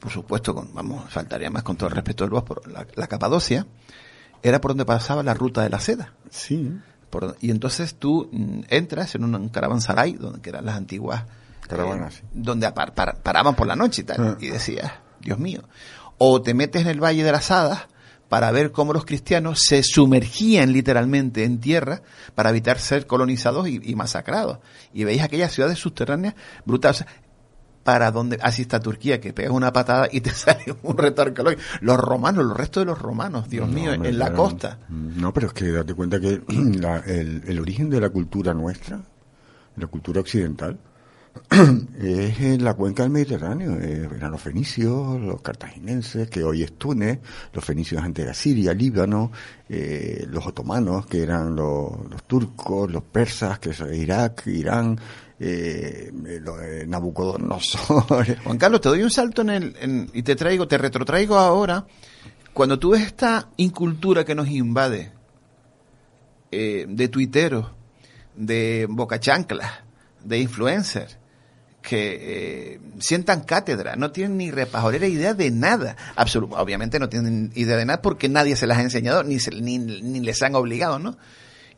por supuesto, con, vamos, faltaría más con todo el respeto del Bósforo. La, la Capadocia era por donde pasaba la ruta de la seda. Sí. Por- y entonces tú mm, entras en un, caravansaray, donde que eran las antiguas Caravanas, sí. donde par- paraban por la noche y tal, Ah. y decías, Dios mío. O te metes en el Valle de las Hadas para ver cómo los cristianos se sumergían literalmente en tierra para evitar ser colonizados y, y masacrados. Y veis aquellas ciudades subterráneas brutales. O sea, para donde, así está Turquía, que pegas una patada y te sale un retorno. Los romanos, los restos de los romanos, Dios No, mío, hombre, en la costa. No, pero es que date cuenta que la- el, el origen de la cultura nuestra, la cultura occidental, es en la cuenca del Mediterráneo. Eh, eran los fenicios, los cartagineses, que hoy es Túnez, los fenicios antes era Siria, Líbano, eh, los otomanos, que eran los, los turcos, los persas, que es Irak, Irán, eh, Nabucodonosor. Juan Carlos, te doy un salto en el, y te traigo, te retrotraigo ahora. Cuando tú ves esta incultura que nos invade, eh, de tuiteros, de bocachanclas, de influencers, que eh, sientan cátedra, no tienen ni repajolera idea de nada. Absolu- obviamente no tienen idea de nada porque nadie se las ha enseñado, ni, se- ni, ni les han obligado, ¿no?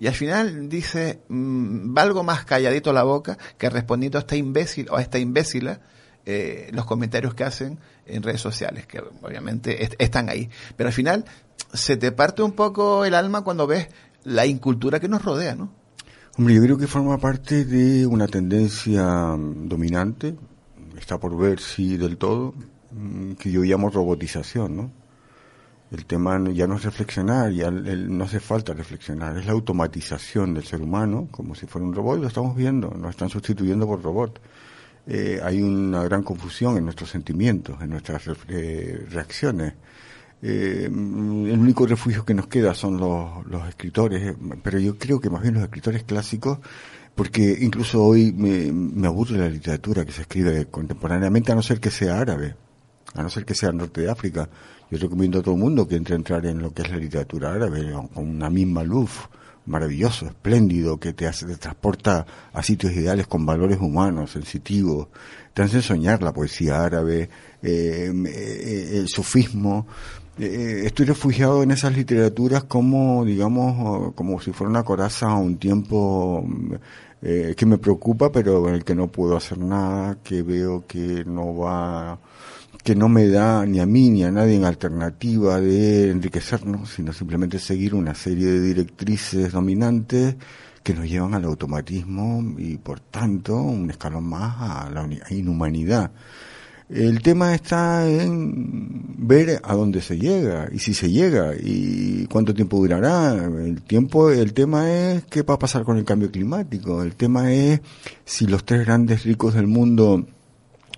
Y al final dice, mm, valgo más calladito la boca que respondiendo a esta imbécil o a esta imbécila eh, los comentarios que hacen en redes sociales, que obviamente est- están ahí. Pero al final se te parte un poco el alma cuando ves la incultura que nos rodea, ¿no? Hombre, yo creo que forma parte de una tendencia mm, dominante, está por ver si del todo, mm, que yo llamo robotización, ¿no? El tema ya no es reflexionar, ya no hace falta reflexionar, es la automatización del ser humano, como si fuera un robot, lo estamos viendo, nos están sustituyendo por robot. Eh, hay una gran confusión en nuestros sentimientos, en nuestras eh, reacciones. Eh, el único refugio que nos queda son los, escritores, pero yo creo que más bien los escritores clásicos, porque incluso hoy me, me aburre la literatura que se escribe contemporáneamente, a no ser que sea árabe, a no ser que sea norte de África. Yo recomiendo a todo el mundo que entre a entrar en lo que es la literatura árabe, con una misma luz, maravilloso, espléndido, que te hace, te transporta a sitios ideales con valores humanos, sensitivos, te hace soñar la poesía árabe, eh, eh, el sufismo. Eh, estoy refugiado en esas literaturas como, digamos, como si fuera una coraza a un tiempo eh, que me preocupa, pero en el que no puedo hacer nada, que veo que no va que no me da ni a mí ni a nadie en alternativa de enriquecernos, sino simplemente seguir una serie de directrices dominantes que nos llevan al automatismo y por tanto un escalón más a la inhumanidad. El tema está en ver a dónde se llega y si se llega y cuánto tiempo durará. El tiempo, el tema es qué va a pasar con el cambio climático. El tema es si los tres grandes ricos del mundo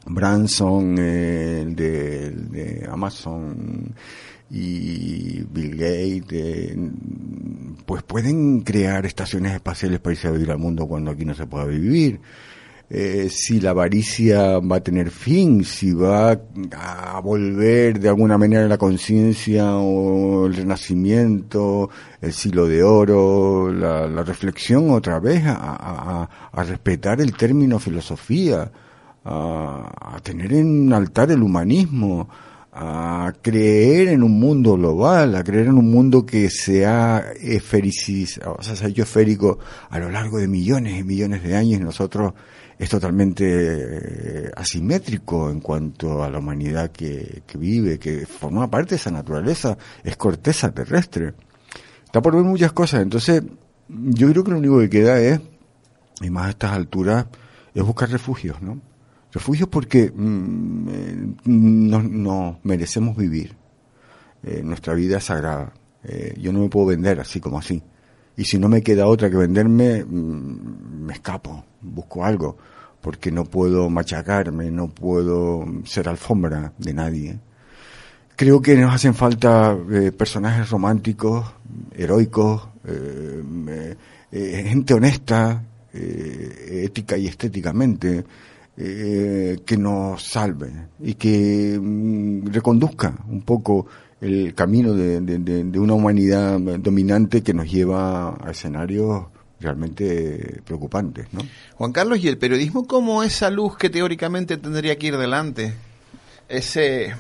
Branson, eh, el de, de, Amazon y Bill Gates, eh, pues pueden crear estaciones espaciales para irse a vivir al mundo cuando aquí no se pueda vivir. Eh, si la avaricia va a tener fin, si va a volver de alguna manera la conciencia o el renacimiento, el siglo de oro, la, la reflexión otra vez a, a, a respetar el término filosofía a, tener en altar el humanismo, a creer en un mundo global, a creer en un mundo que se ha o sea, se ha hecho esférico a lo largo de millones y millones de años y nosotros es totalmente eh, asimétrico en cuanto a la humanidad que, que vive, que forma parte de esa naturaleza, es corteza terrestre. Está por ver muchas cosas, entonces yo creo que lo único que queda es, y más a estas alturas, es buscar refugios, ¿no? Refugios porque mm, eh, no, merecemos vivir. Eh, nuestra vida es sagrada. Eh, yo no me puedo vender así como así. Y si no me queda otra que venderme, mm, me escapo, busco algo, porque no puedo machacarme, no puedo ser alfombra de nadie. Creo que nos hacen falta personajes románticos, heroicos, gente honesta, ética y estéticamente, que nos salve y que mm, reconduzca un poco el camino de, una humanidad dominante que nos lleva a escenarios realmente preocupantes, ¿no? Juan Carlos, ¿y el periodismo como esa luz que teóricamente tendría que ir delante? Ese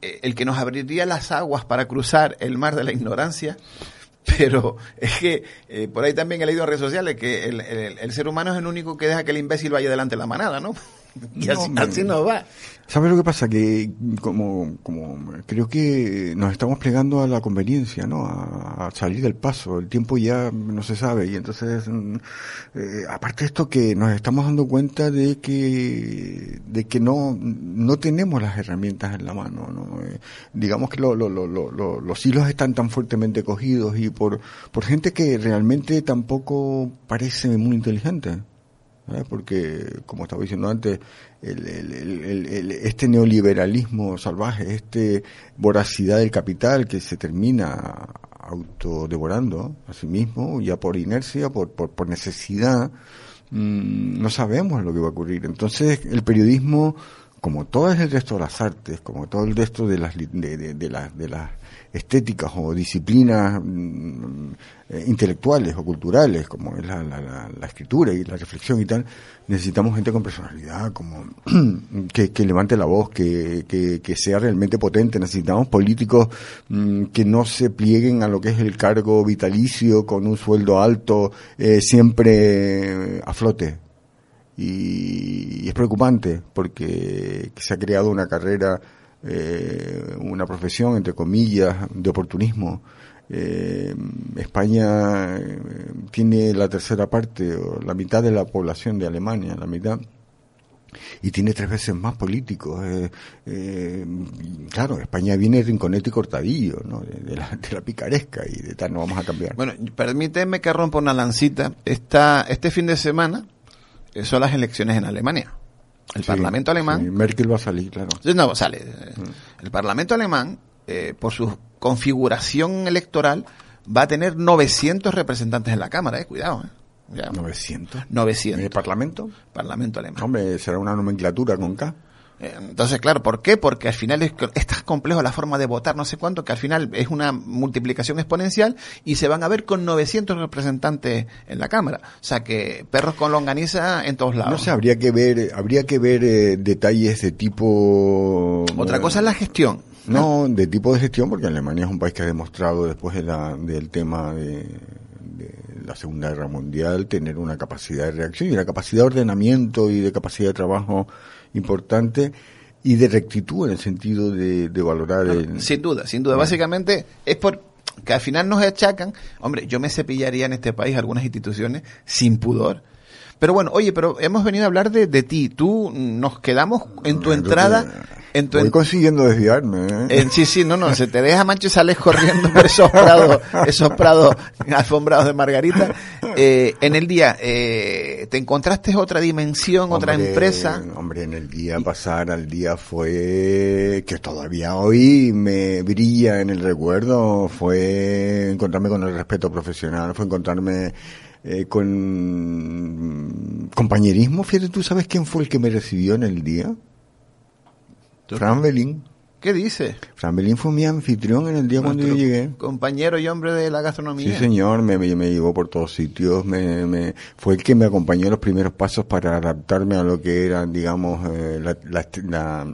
el que nos abriría las aguas para cruzar el mar de la ignorancia, pero es que eh, por ahí también he leído en redes sociales que el, el, el, ser humano es el único que deja que el imbécil vaya delante de la manada, ¿no? Y No, así, así no va. ¿Sabes lo que pasa? Que como, como creo que nos estamos plegando a la conveniencia, ¿no? A, salir del paso. El tiempo ya no se sabe y entonces, mm, eh, aparte de esto que nos estamos dando cuenta de que, de que no, no tenemos las herramientas en la mano, ¿no? Eh, digamos que lo- lo- lo- los hilos están tan fuertemente cogidos y por, por gente que realmente tampoco parece muy inteligente. ¿Eh? porque como estaba diciendo antes el, el- el- este neoliberalismo salvaje este voracidad del capital que se termina autodevorando a sí mismo ya por inercia por, por, necesidad mm, no sabemos lo que va a ocurrir entonces el periodismo como todo el resto de las artes como todo el resto de las de- de las de las estéticas o disciplinas mm, eh, intelectuales o culturales, como es la, la- la- la escritura y la reflexión y tal, necesitamos gente con personalidad, como que, que levante la voz, que, que, que sea realmente potente. Necesitamos políticos mm, que no se plieguen a lo que es el cargo vitalicio con un sueldo alto, eh, siempre eh, a flote y, y es preocupante porque se ha creado una carrera, eh, una profesión, entre comillas, de oportunismo. Eh, España eh, tiene la tercera parte, o la mitad de la población de Alemania, la mitad, y tiene tres veces más políticos. Eh, eh, claro, España viene Rinconete y Cortadillo, ¿no? de, de la, de la picaresca y de tal, no vamos a cambiar. Bueno, permíteme que rompa una lancita. Esta, este fin de semana eh, son las elecciones en Alemania. El Sí, Parlamento alemán. sí, Merkel va a salir, claro. No, sale. eh, El Parlamento alemán, eh, por su configuración electoral, va a tener 900 representantes en la Cámara, eh, cuidado. Eh. Ya. 900. 900. ¿En el Parlamento? Parlamento alemán. Hombre, será una nomenclatura con K. Eh, Entonces, claro, ¿por qué? Porque al final es, es tan complejo la forma de votar, no sé cuánto, que al final es una multiplicación exponencial y se van a ver con 900 representantes en la Cámara. O sea que perros con longaniza en todos lados. No sé, habría que ver, habría que ver eh, detalles de tipo... Otra cosa es la gestión. No, de tipo de gestión, porque Alemania es un país que ha demostrado después de la, del tema de, de la Segunda Guerra Mundial tener una capacidad de reacción y una capacidad de ordenamiento y de capacidad de trabajo importante y de rectitud en el sentido de, de valorar el... Sin duda, sin duda. Básicamente es por que al final nos achacan, hombre, yo me cepillaría en este país algunas instituciones sin pudor. Pero bueno, oye, pero hemos venido a hablar de, de ti. Tú nos quedamos en tu entrada. En tu Voy en- consiguiendo desviarme. ¿eh? sí, sí, no, no, se te deja mancho y sales corriendo por esos prados, esos prados alfombrados de Margarita. Eh, en el día, eh, ¿te encontraste otra dimensión, otra empresa? Hombre, en el día pasar al día fue que todavía hoy me brilla en el recuerdo, fue encontrarme con el respeto profesional, fue encontrarme eh, con compañerismo. Fíjate, ¿tú sabes quién fue el que me recibió en el día? Fran Belín. ¿Qué dices? Fran Belín fue mi anfitrión en el día cuando yo llegué. Compañero y hombre de la gastronomía. Sí, señor, me, me, me llevó por todos sitios, me, me, fue el que me acompañó en los primeros pasos para adaptarme a lo que era, digamos, eh, la, la, la,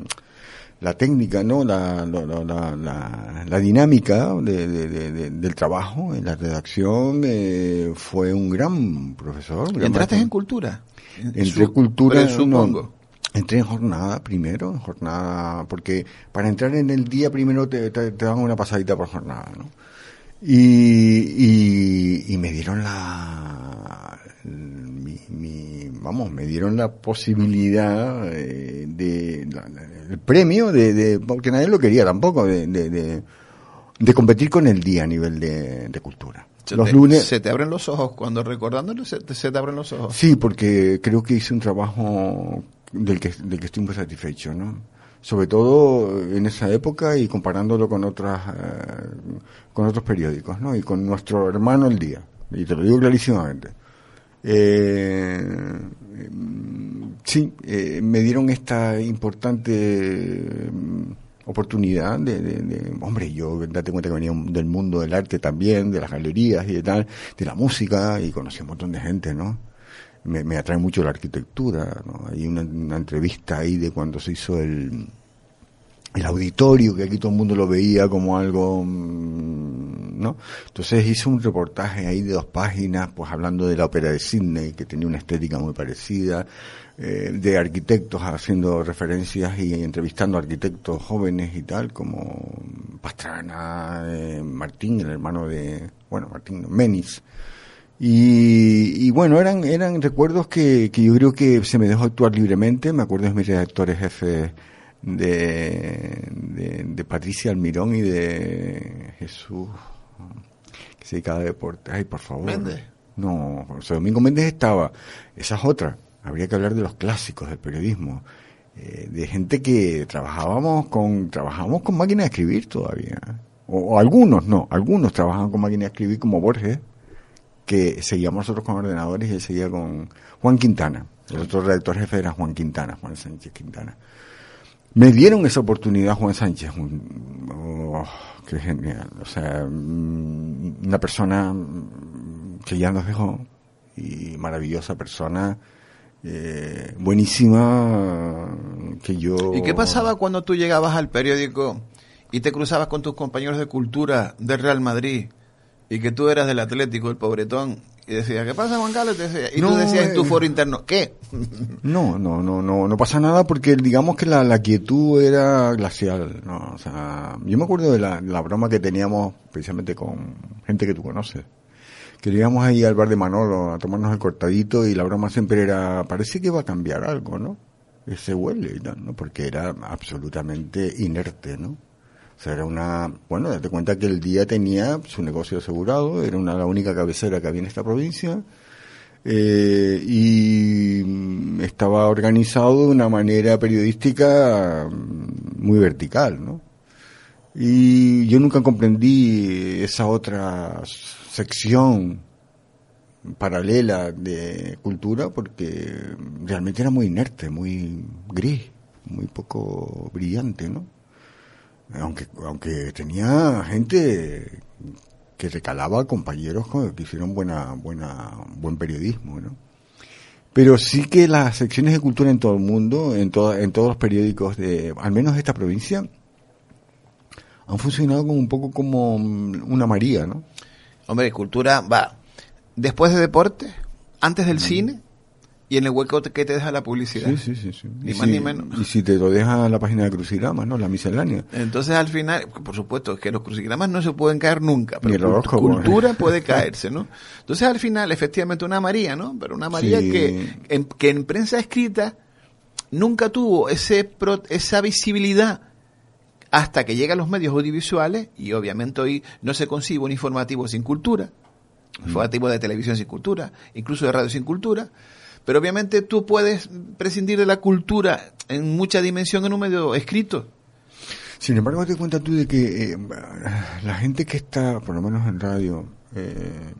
la técnica, ¿no? La, la, la, la, la- la dinámica de, de- de- de- del trabajo en la redacción, eh, fue un gran profesor. un gran ¿Entraste en cultura? Entré Su- cultura, supongo. no, entré en jornada primero, en jornada, porque para entrar en el día primero te, te, te dan una pasadita por jornada, ¿no? Y, y, y me dieron la, vamos, me dieron la posibilidad eh, de, la- el premio de, de, porque nadie lo quería tampoco, de, de, competir con el día a nivel de, de cultura. Se Los te, lunes, se te abren los ojos cuando recordándolo se te, se te abren los ojos. Sí, porque creo que hice un trabajo del que, del que estoy muy satisfecho, ¿no? Sobre todo en esa época y comparándolo con otras, eh, con otros periódicos, ¿no? Y con nuestro hermano El Día. Y te lo digo clarísimamente. Eh, sí, eh, me dieron esta importante mm, oportunidad de, hombre, yo date cuenta que venía del mundo del arte también, de las galerías y de tal, de la música y conocí a un montón de gente, ¿no? Me, atrae mucho la arquitectura, ¿no? Hay una entrevista ahí de cuando se hizo el, el auditorio, que aquí todo el mundo lo veía como algo, mm, ¿no? Entonces hice un reportaje ahí de dos páginas, pues hablando de la ópera de Sydney, que tenía una estética muy parecida, eh, de arquitectos haciendo referencias y entrevistando arquitectos jóvenes y tal, como Pastrana, eh, Martín, el hermano de, bueno, Martín Menis. Y, y bueno, eran, eran recuerdos que, que yo creo que se me dejó actuar libremente. Me acuerdo de mis redactores jefes de, de, de Patricia Almirón y de Jesús, que se dedicaba a deporte. Ay, por favor. Méndez. No, José Domingo Méndez estaba. Esa es otra. Habría que hablar de los clásicos del periodismo. Eh, de gente que trabajábamos con, trabajábamos con máquina de escribir todavía. O, o algunos, no, algunos trabajaban con máquina de escribir como Borges, que seguíamos nosotros con ordenadores y él seguía con Juan Quintana. El otro redactor jefe era Juan Quintana, Juan Sánchez Quintana. Me dieron esa oportunidad Juan Sánchez, un- oh, qué genial, o sea, mm, una persona mm, que ya nos dejó y maravillosa persona, eh, buenísima, que yo... ¿Y qué pasaba cuando tú llegabas al periódico y te cruzabas con tus compañeros de cultura del Real Madrid y que tú eras del Atlético, el pobretón, y decías, ¿qué pasa Juan Carlos? Y, decía- y tú No, decías en tu eh. foro interno, ¿qué? No, no, no, no, no pasa nada porque digamos que la, la quietud era glacial, ¿no? O sea, yo me acuerdo de la, la broma que teníamos precisamente con gente que tú conoces. Que íbamos ahí al bar de Manolo a tomarnos el cortadito y la broma siempre era, parece que va a cambiar algo, ¿no? Ese huele y tal, ¿no? Porque era absolutamente inerte, ¿no? O sea, era una, bueno, date cuenta que el día tenía su negocio asegurado, era una, la única cabecera que había en esta provincia, eh, y mm, estaba organizado de una manera periodística mm, muy vertical, ¿no? Y yo nunca comprendí esa otra sección paralela de cultura porque realmente era muy inerte, muy gris, muy poco brillante, ¿no? Aunque, aunque tenía gente que recalaba compañeros que hicieron buena, buena, buen periodismo, ¿no? Pero sí que las secciones de cultura en todo el mundo, en, toda- en todos los periódicos de, al menos de esta provincia, han funcionado como un poco como mm, una María, ¿no? Hombre, cultura va después de deporte, antes del cine y en el hueco que te deja la publicidad. Sí, sí, sí. sí. Ni Y más si- ni menos. Y si te lo deja la página de Crucigrama, ¿no? La miscelánea. Entonces al final, por supuesto, es que los crucigramas no se pueden caer nunca, Ni pero el cult- horóscopo, cultura puede caerse, ¿no? Entonces al final, efectivamente, una María, ¿no? Pero una María Sí. que, en, que en prensa escrita nunca tuvo ese pro- esa visibilidad hasta que llegan los medios audiovisuales y obviamente hoy no se concibe un informativo sin cultura, un informativo de televisión sin cultura, incluso de radio sin cultura, pero obviamente tú puedes prescindir de la cultura en mucha dimensión en un medio escrito. Sin embargo, te cuenta tú de que eh, la gente que está, por lo menos en radio, eh,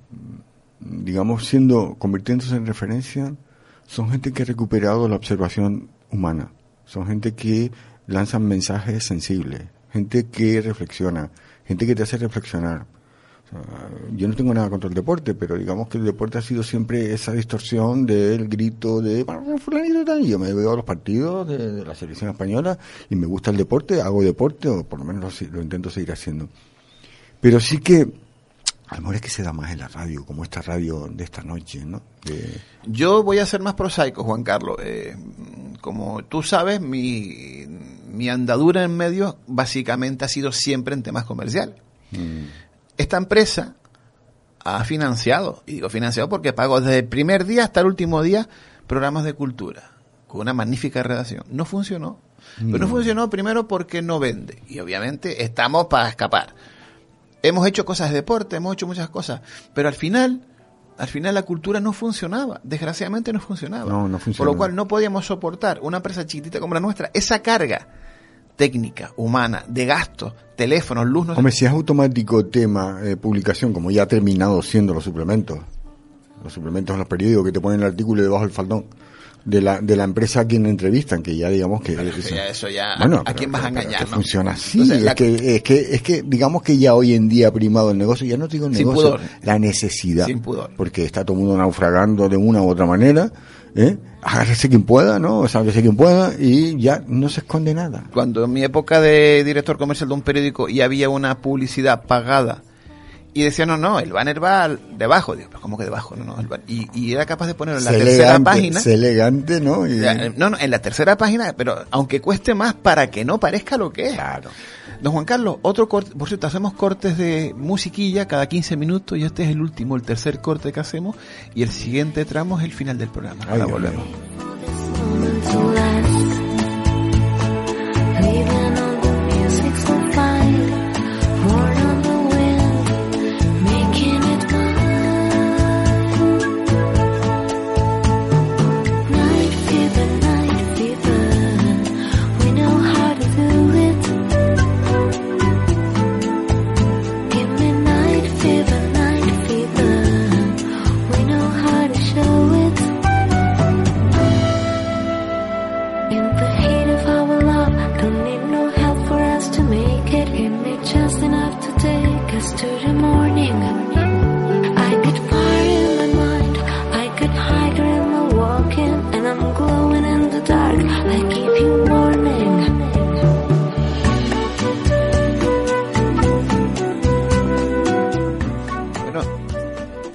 digamos, siendo, convirtiéndose en referencia, son gente que ha recuperado la observación humana. Son gente que lanzan mensajes sensibles, gente que reflexiona, gente que te hace reflexionar. Yo no tengo nada contra el deporte, pero digamos que el deporte ha sido siempre esa distorsión del grito de "Bueno, fulanito tal". Y Yo me veo a los partidos de, de la selección española y me gusta el deporte, hago deporte o por lo menos lo, lo intento seguir haciendo. Pero sí que a lo mejor es que se da más en la radio, como esta radio de esta noche, ¿no? De- Yo voy a ser más prosaico, Juan Carlos. Eh, como tú sabes, mi, mi andadura en medios básicamente ha sido siempre en temas comerciales. Esta empresa ha financiado, y digo financiado porque pago desde el primer día hasta el último día programas de cultura, con una magnífica redacción. No funcionó. Pero no No. funcionó primero porque no vende. Y obviamente estamos para escapar. Hemos hecho cosas de deporte, hemos hecho muchas cosas. Pero al final, al final la cultura no funcionaba. Desgraciadamente no funcionaba. No, no Por funcionaba. lo cual no podíamos soportar una empresa chiquitita como la nuestra, esa carga técnica, humana, de gastos, teléfonos, luz, no Hombre, si es automático tema eh, publicación, como ya ha terminado siendo los suplementos, los suplementos en los periódicos que te ponen el artículo debajo del faldón de la, de la empresa a quien entrevistan, que ya digamos que... Pero es que ya eso ya, Bueno, ¿a pero- quién vas a engañar? que no? funciona así. Entonces, es, la- que, es, que, es que digamos que ya hoy en día ha primado el negocio, ya no digo el Sin negocio, pudor. la necesidad. Sin pudor. Porque está todo el mundo naufragando de una u otra manera. ¿eh? Agárrese quien pueda, ¿no? Sálvese quien pueda y ya no se esconde nada. Cuando en mi época de director comercial de un periódico y había una publicidad pagada y decía, no, no, el banner va debajo. Digo, pero ¿cómo que debajo? No, no, el y, y era capaz de ponerlo en la tercera elegante, página. sé elegante, ¿no? Y- No, no, en la tercera página, pero aunque cueste más para que no parezca lo que es. Claro. Don Juan Carlos, otro corte, por cierto, hacemos cortes de musiquilla cada 15 minutos y este es el último, el tercer corte que hacemos y el siguiente tramo es el final del programa. Ahora volvemos.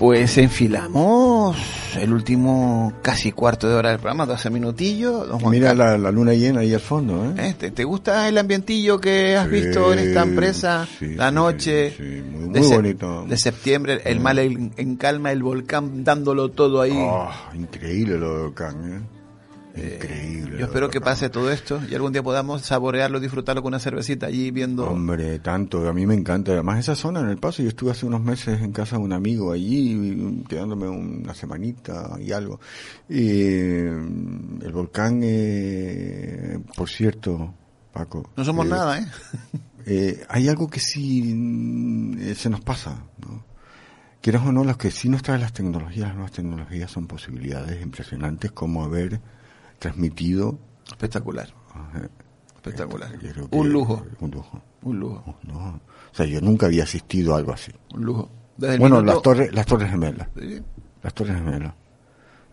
Pues enfilamos el último casi cuarto de hora del programa, 12 minutillos. Don Juan Mira la, la luna llena ahí al fondo, ¿eh? ¿Eh? ¿Te, te gusta el ambientillo que has visto en esta empresa? sí, la sí, noche muy, de, bonito. de septiembre, el mal en, en calma, el volcán dándolo todo ahí. Ah, increíble lo de Volcán, ¿eh? Increíble. Yo espero que pase todo esto y algún día podamos saborearlo, disfrutarlo con una cervecita allí viendo. Hombre, tanto, a mí me encanta. Además, esa zona en el paso, yo estuve hace unos meses en casa de un amigo allí, quedándome una semanita y algo. Y eh, el volcán, eh, por cierto, Paco. No somos eh, nada, ¿eh? eh, hay algo que sí mm, eh, se nos pasa, ¿no? Quieras o no, los que sí nos traen las tecnologías, las nuevas tecnologías son posibilidades impresionantes como haber transmitido Espectacular. Espectacular. Yo creo que- Un lujo. Un lujo. Un lujo. No. O sea, yo nunca había asistido a algo así. Un lujo. Desde Bueno, minuto- las torres, las torres gemelas. Sí. Las torres gemelas.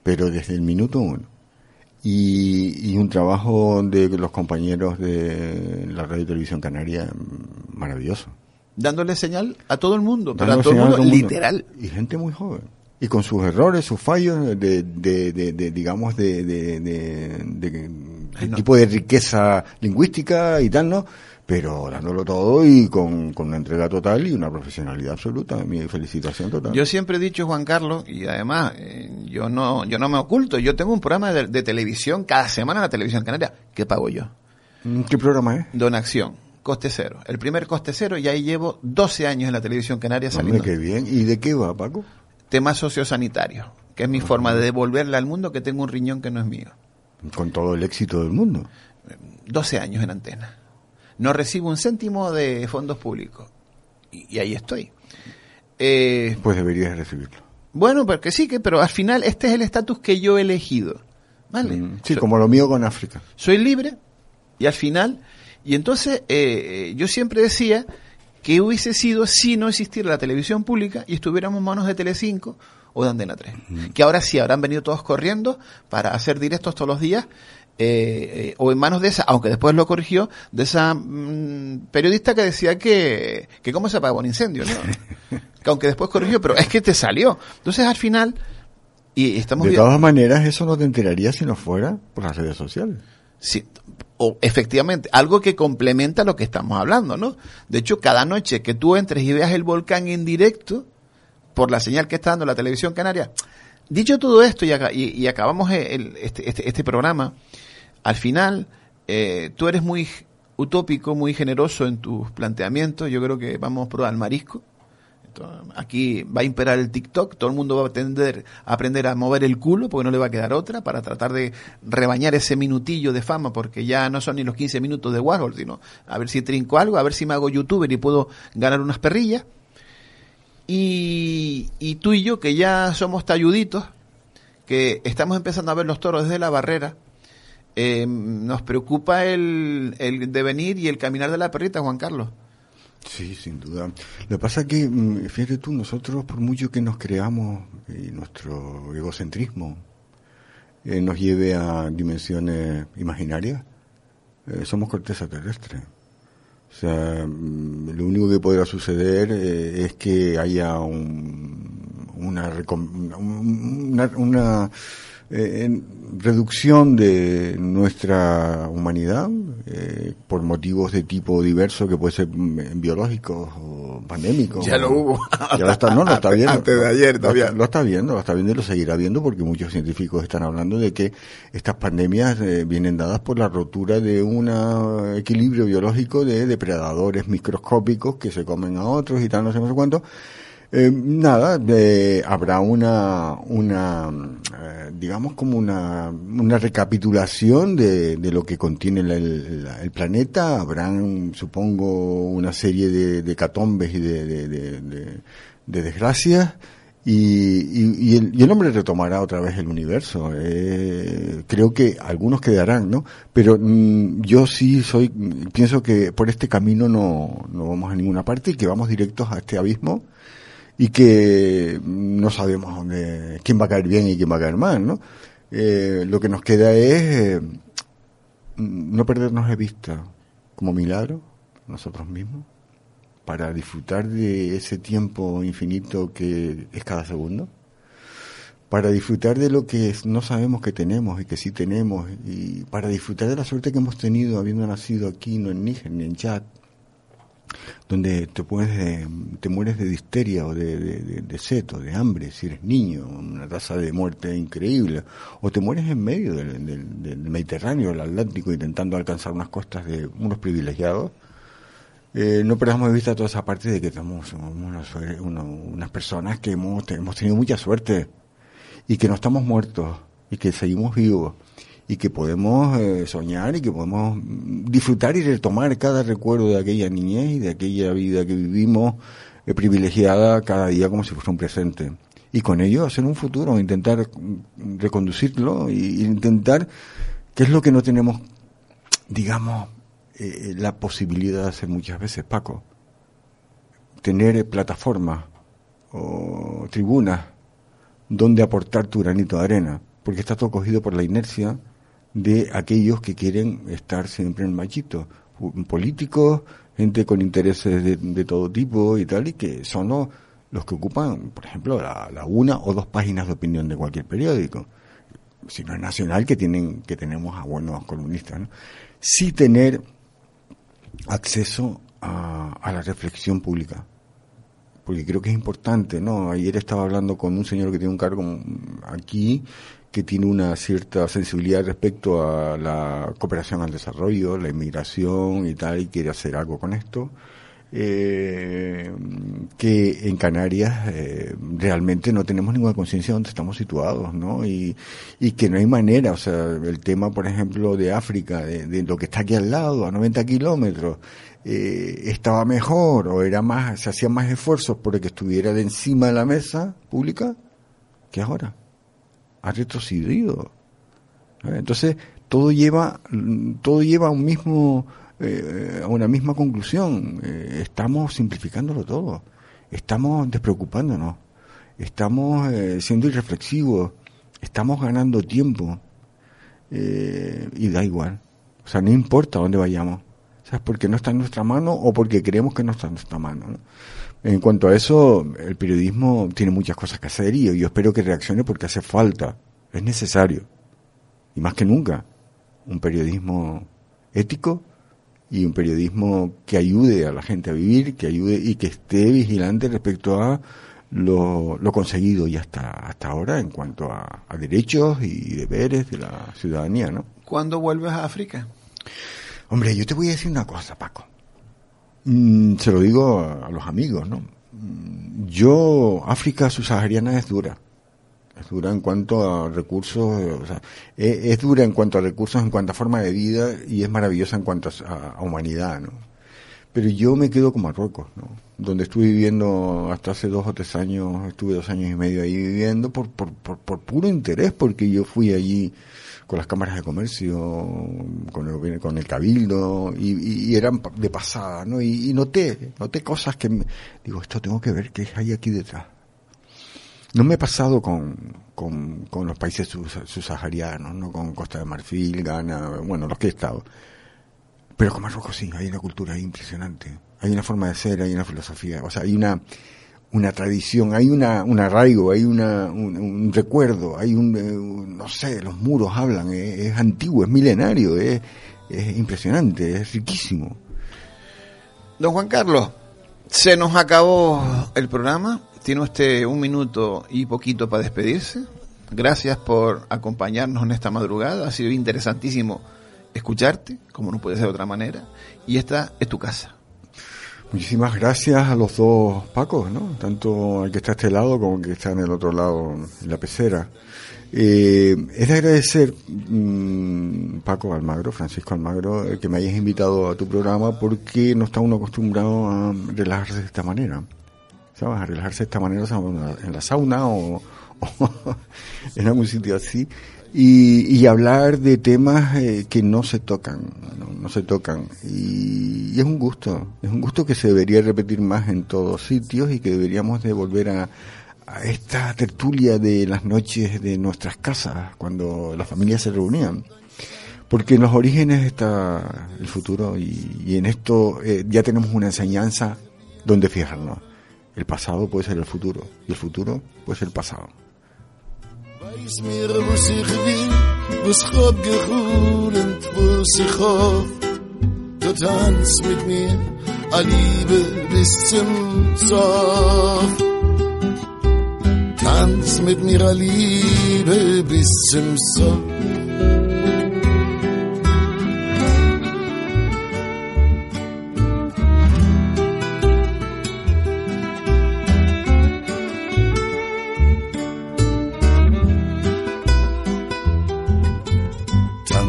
Pero desde el minuto uno. Y, y un trabajo de los compañeros de la radio y televisión canaria maravilloso. Dándole señal a todo el mundo, pero Dando a todo el señal mundo, a todo el mundo. literal. Y gente muy joven. Y con sus errores, sus fallos, de, de, de- de, digamos, de, de, de- de- de Ay, no. tipo de riqueza lingüística y tal, ¿no? Pero dándolo todo y con, con una entrega total y una profesionalidad absoluta. Mi felicitación total. Yo siempre he dicho, Juan Carlos, y además, eh, yo no yo no me oculto, yo tengo un programa de, de televisión cada semana en la televisión canaria. ¿Qué pago yo? Mm, ¿Qué programa es? Donación, coste cero. El primer coste cero y ahí llevo 12 años en la televisión canaria saliendo. Hombre, qué bien. ¿Y de qué va, Paco? Temas sociosanitarios, que es mi forma de devolverle al mundo que tengo un riñón que no es mío. Con todo el éxito del mundo. 12 años en antena. No recibo un céntimo de fondos públicos. Y, y ahí estoy. Eh, Pues deberías recibirlo. bueno, porque sí, que, pero al final este es el estatus que yo he elegido. ¿Vale? Mm, Sí, So- como lo mío con África. soy libre y al final y entonces eh, yo siempre decía que hubiese sido si no existiera la televisión pública y estuviéramos en manos de Telecinco o de Antena 3 que ahora sí habrán venido todos corriendo para hacer directos todos los días eh, eh, o en manos de esa aunque después lo corrigió de esa mm, periodista que decía que que cómo se apagó un incendio ¿no? que aunque después corrigió pero es que te salió entonces al final y estamos De viendo- todas maneras, eso no te enterarías si no fuera por las redes sociales. Sí, o efectivamente, algo que complementa lo que estamos hablando, ¿no? De hecho, cada noche que tú entres y veas el volcán en directo, por la señal que está dando la televisión canaria, dicho todo esto y, y- acabamos el- este, este, este programa, al final, eh, tú eres muy utópico, muy generoso en tus planteamientos, yo creo que vamos por al marisco. Aquí va a imperar el TikTok, todo el mundo va a tender a aprender a mover el culo porque no le va a quedar otra para tratar de rebañar ese minutillo de fama porque ya no son ni los 15 minutos de Warhol, sino a ver si trinco algo, a ver si me hago youtuber y puedo ganar unas perrillas. Y, y tú y yo que ya somos talluditos, que estamos empezando a ver los toros desde la barrera, eh, nos preocupa el, el devenir y el caminar de la perrita, Juan Carlos. Sí, sin duda. Lo que pasa es que, mm, fíjate tú, nosotros por mucho que nos creamos y nuestro egocentrismo eh, nos lleve a dimensiones imaginarias, eh, somos corteza terrestre. O sea, mm, lo único que podrá suceder eh, es que haya un, una, una, una, eh, en- reducción de nuestra humanidad eh, por motivos de tipo diverso que puede ser mm, biológicos o pandémicos. Ya lo hubo. Ya lo está, no, lo está viendo. Antes de ayer todavía. Lo está viendo, lo está viendo y lo seguirá viendo porque muchos científicos están hablando de que estas pandemias eh, vienen dadas por la rotura de un equilibrio biológico de depredadores microscópicos que se comen a otros y tal, no sé, no sé cuánto. Eh, nada, de- habrá una, una eh, digamos como una, una recapitulación de, de lo que contiene el, el- planeta. Habrán, supongo, una serie de, de catombes y de- de desgracias. Y, y, y el, y el hombre retomará otra vez el universo. Eh, creo que algunos quedarán, ¿no? Pero mm, yo sí soy, pienso que por este camino no, no vamos a ninguna parte y que vamos directos a este abismo y que no sabemos dónde, quién va a caer bien y quién va a caer mal, ¿no? Eh, lo que nos queda es eh, no perdernos de vista como milagro nosotros mismos para disfrutar de ese tiempo infinito que es cada segundo, para disfrutar de lo que no sabemos que tenemos y que sí tenemos, y para disfrutar de la suerte que hemos tenido habiendo nacido aquí, no en Níger ni en Chad, donde te puedes de- te mueres de disteria o de, de, de, de sed o de hambre si eres niño, una tasa de muerte increíble, o te mueres en medio del, del- del Mediterráneo, del Atlántico, intentando alcanzar unas costas de unos privilegiados, eh, no perdamos de vista toda esa parte de que somos, unas, personas que hemos tenido mucha suerte y que no estamos muertos y que seguimos vivos y que podemos eh, soñar y que podemos disfrutar y retomar cada recuerdo de aquella niñez y de aquella vida que vivimos eh, privilegiada cada día como si fuera un presente y con ello hacer un futuro intentar reconducirlo y intentar qué es lo que no tenemos digamos, eh, la posibilidad de hacer muchas veces, Paco. Tener eh, plataformas o tribunas donde aportar tu granito de arena, porque está todo cogido por la inercia de aquellos que quieren estar siempre en machito, políticos, gente con intereses de, de todo tipo y tal, y que son los, los que ocupan, por ejemplo, la, una o dos páginas de opinión de cualquier periódico, si no es nacional, que tienen que tenemos a buenos columnistas, ¿no? Sí tener acceso a, a la reflexión pública porque creo que es importante, ¿no? Ayer estaba hablando con un señor que tiene un cargo aquí que tiene una cierta sensibilidad respecto a la cooperación al desarrollo, la inmigración y tal, y quiere hacer algo con esto. Eh, que en Canarias eh, realmente no tenemos ninguna conciencia de dónde estamos situados, ¿no? Y, y que no hay manera, o sea, el tema, por ejemplo, de África, de, de lo que está aquí al lado, a 90 kilómetros, eh, estaba mejor o era más, se hacían más esfuerzos por que estuviera de encima de la mesa pública que ahora. Ha retrocedido. ¿Eh? Entonces, todo lleva, todo lleva a un mismo, eh, a una misma conclusión. Eh, estamos simplificándolo todo. Estamos despreocupándonos. Estamos eh, siendo irreflexivos. Estamos ganando tiempo. Y da igual. O sea, no importa dónde vayamos. ¿Sabes? Porque no está en nuestra mano o porque creemos que no está en nuestra mano. ¿no? En cuanto a eso, el periodismo tiene muchas cosas que hacer y yo espero que reaccione porque hace falta. Es necesario. Y más que nunca. Un periodismo ético y un periodismo que ayude a la gente a vivir, que ayude y que esté vigilante respecto a lo, lo conseguido ya hasta, hasta ahora en cuanto a, a derechos y deberes de la ciudadanía, ¿no? ¿Cuándo vuelves a África? Hombre, yo te voy a decir una cosa, Paco. Mm, se lo digo a, los amigos, ¿no? Mm, Yo, África subsahariana es dura. Es dura en cuanto a recursos, o sea, es, es dura en cuanto a recursos, en cuanto a forma de vida y es maravillosa en cuanto a, a humanidad, ¿no? Pero yo me quedo con Marruecos, ¿no? Donde estuve viviendo hasta hace dos o tres años, estuve dos años y medio ahí viviendo por, por, por, por puro interés, porque yo fui allí con las cámaras de comercio, con el, con el cabildo, y, y, eran de pasada, ¿no? Y, noté, noté cosas que, me, digo, esto tengo que ver qué hay aquí detrás. No me he pasado con, con, con los países subsaharianos, ¿no? Con Costa de Marfil, Ghana, bueno, los que he estado. Pero con Marruecos sí, hay una cultura impresionante. Hay una forma de ser, hay una filosofía, o sea, hay una, una tradición, hay una, un arraigo, hay una, un, recuerdo, hay un, un, no sé, los muros hablan, es, es antiguo, es milenario, es, es, impresionante, es riquísimo. Don Juan Carlos, se nos acabó el programa, tiene usted un minuto y poquito para despedirse. Gracias por acompañarnos en esta madrugada, ha sido interesantísimo escucharte, como no puede ser de otra manera, y esta es tu casa. Muchísimas gracias a los dos Pacos, ¿no? Tanto al que está a este lado como al que está en el otro lado, en la pecera. Eh, es de agradecer, mmm, Paco Almagro, Francisco Almagro, el que me hayas invitado a tu programa porque no está uno acostumbrado a relajarse de esta manera. ¿Sabes? A relajarse de esta manera, en la sauna o, o en algún sitio así. Y, y, hablar de temas eh, que no se tocan, no, se tocan. Y, es un gusto, es un gusto que se debería repetir más en todos sitios y que deberíamos de volver a, a esta tertulia de las noches de nuestras casas, cuando las familias se reunían. Porque en los orígenes está el futuro y, y en esto eh, ya tenemos una enseñanza donde fijarnos. El pasado puede ser el futuro y el futuro puede ser el pasado. Weiß mir, was ich will, was ich hab geholt, was ich hoff. Du mit mir, a Liebe bis zum Zoff. Tanz mit mir, a Liebe bis zum Zoff.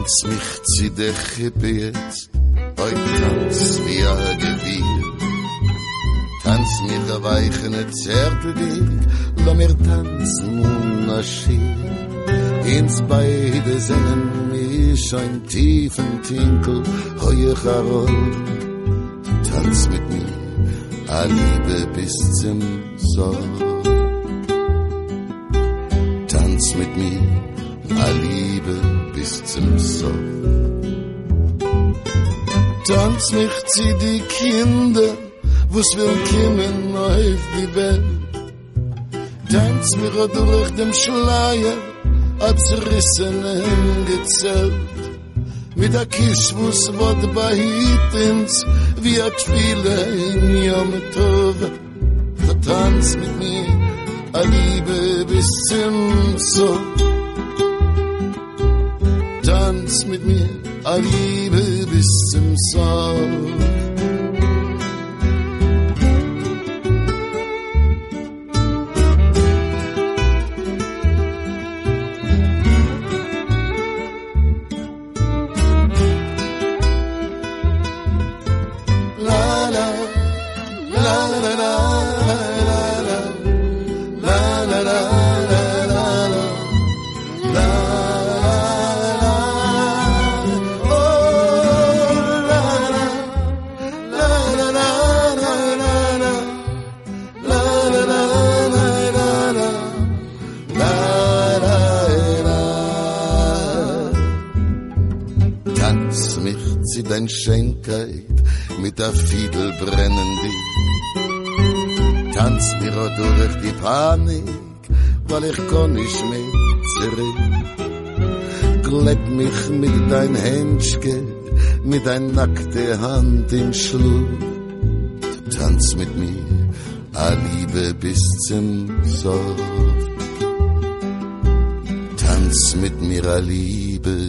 Tanz mich zu der Chippe jetzt, oi tanz wie a Gewirr. Tanz mir a weichene Zärtel dir, lo mir tanzen un a Schir. Ins beide sinnen mich ein tiefen Tinkel, heuer Charol. Tanz mit mir, a Liebe bis zum Soll. Tanz mit mir, a Liebe bis zum Soll. Tanz mich zu die Kinder, wo's will kommen auf die Welt. Tanz mir durch dem Schleier, a zerrissenen Gezelt. Mit a wird behitens, wie a Tfile in Yom Tov. Tanz mit mir, a Liebe bis zum Sof. Dance mit mir, Aliebe bis zum song? Glätt mich mit dein Händchen, mit dein nackte Hand im Schlug. Tanz mit mir, a Liebe bis zum Sof. Tanz mit mir, a Liebe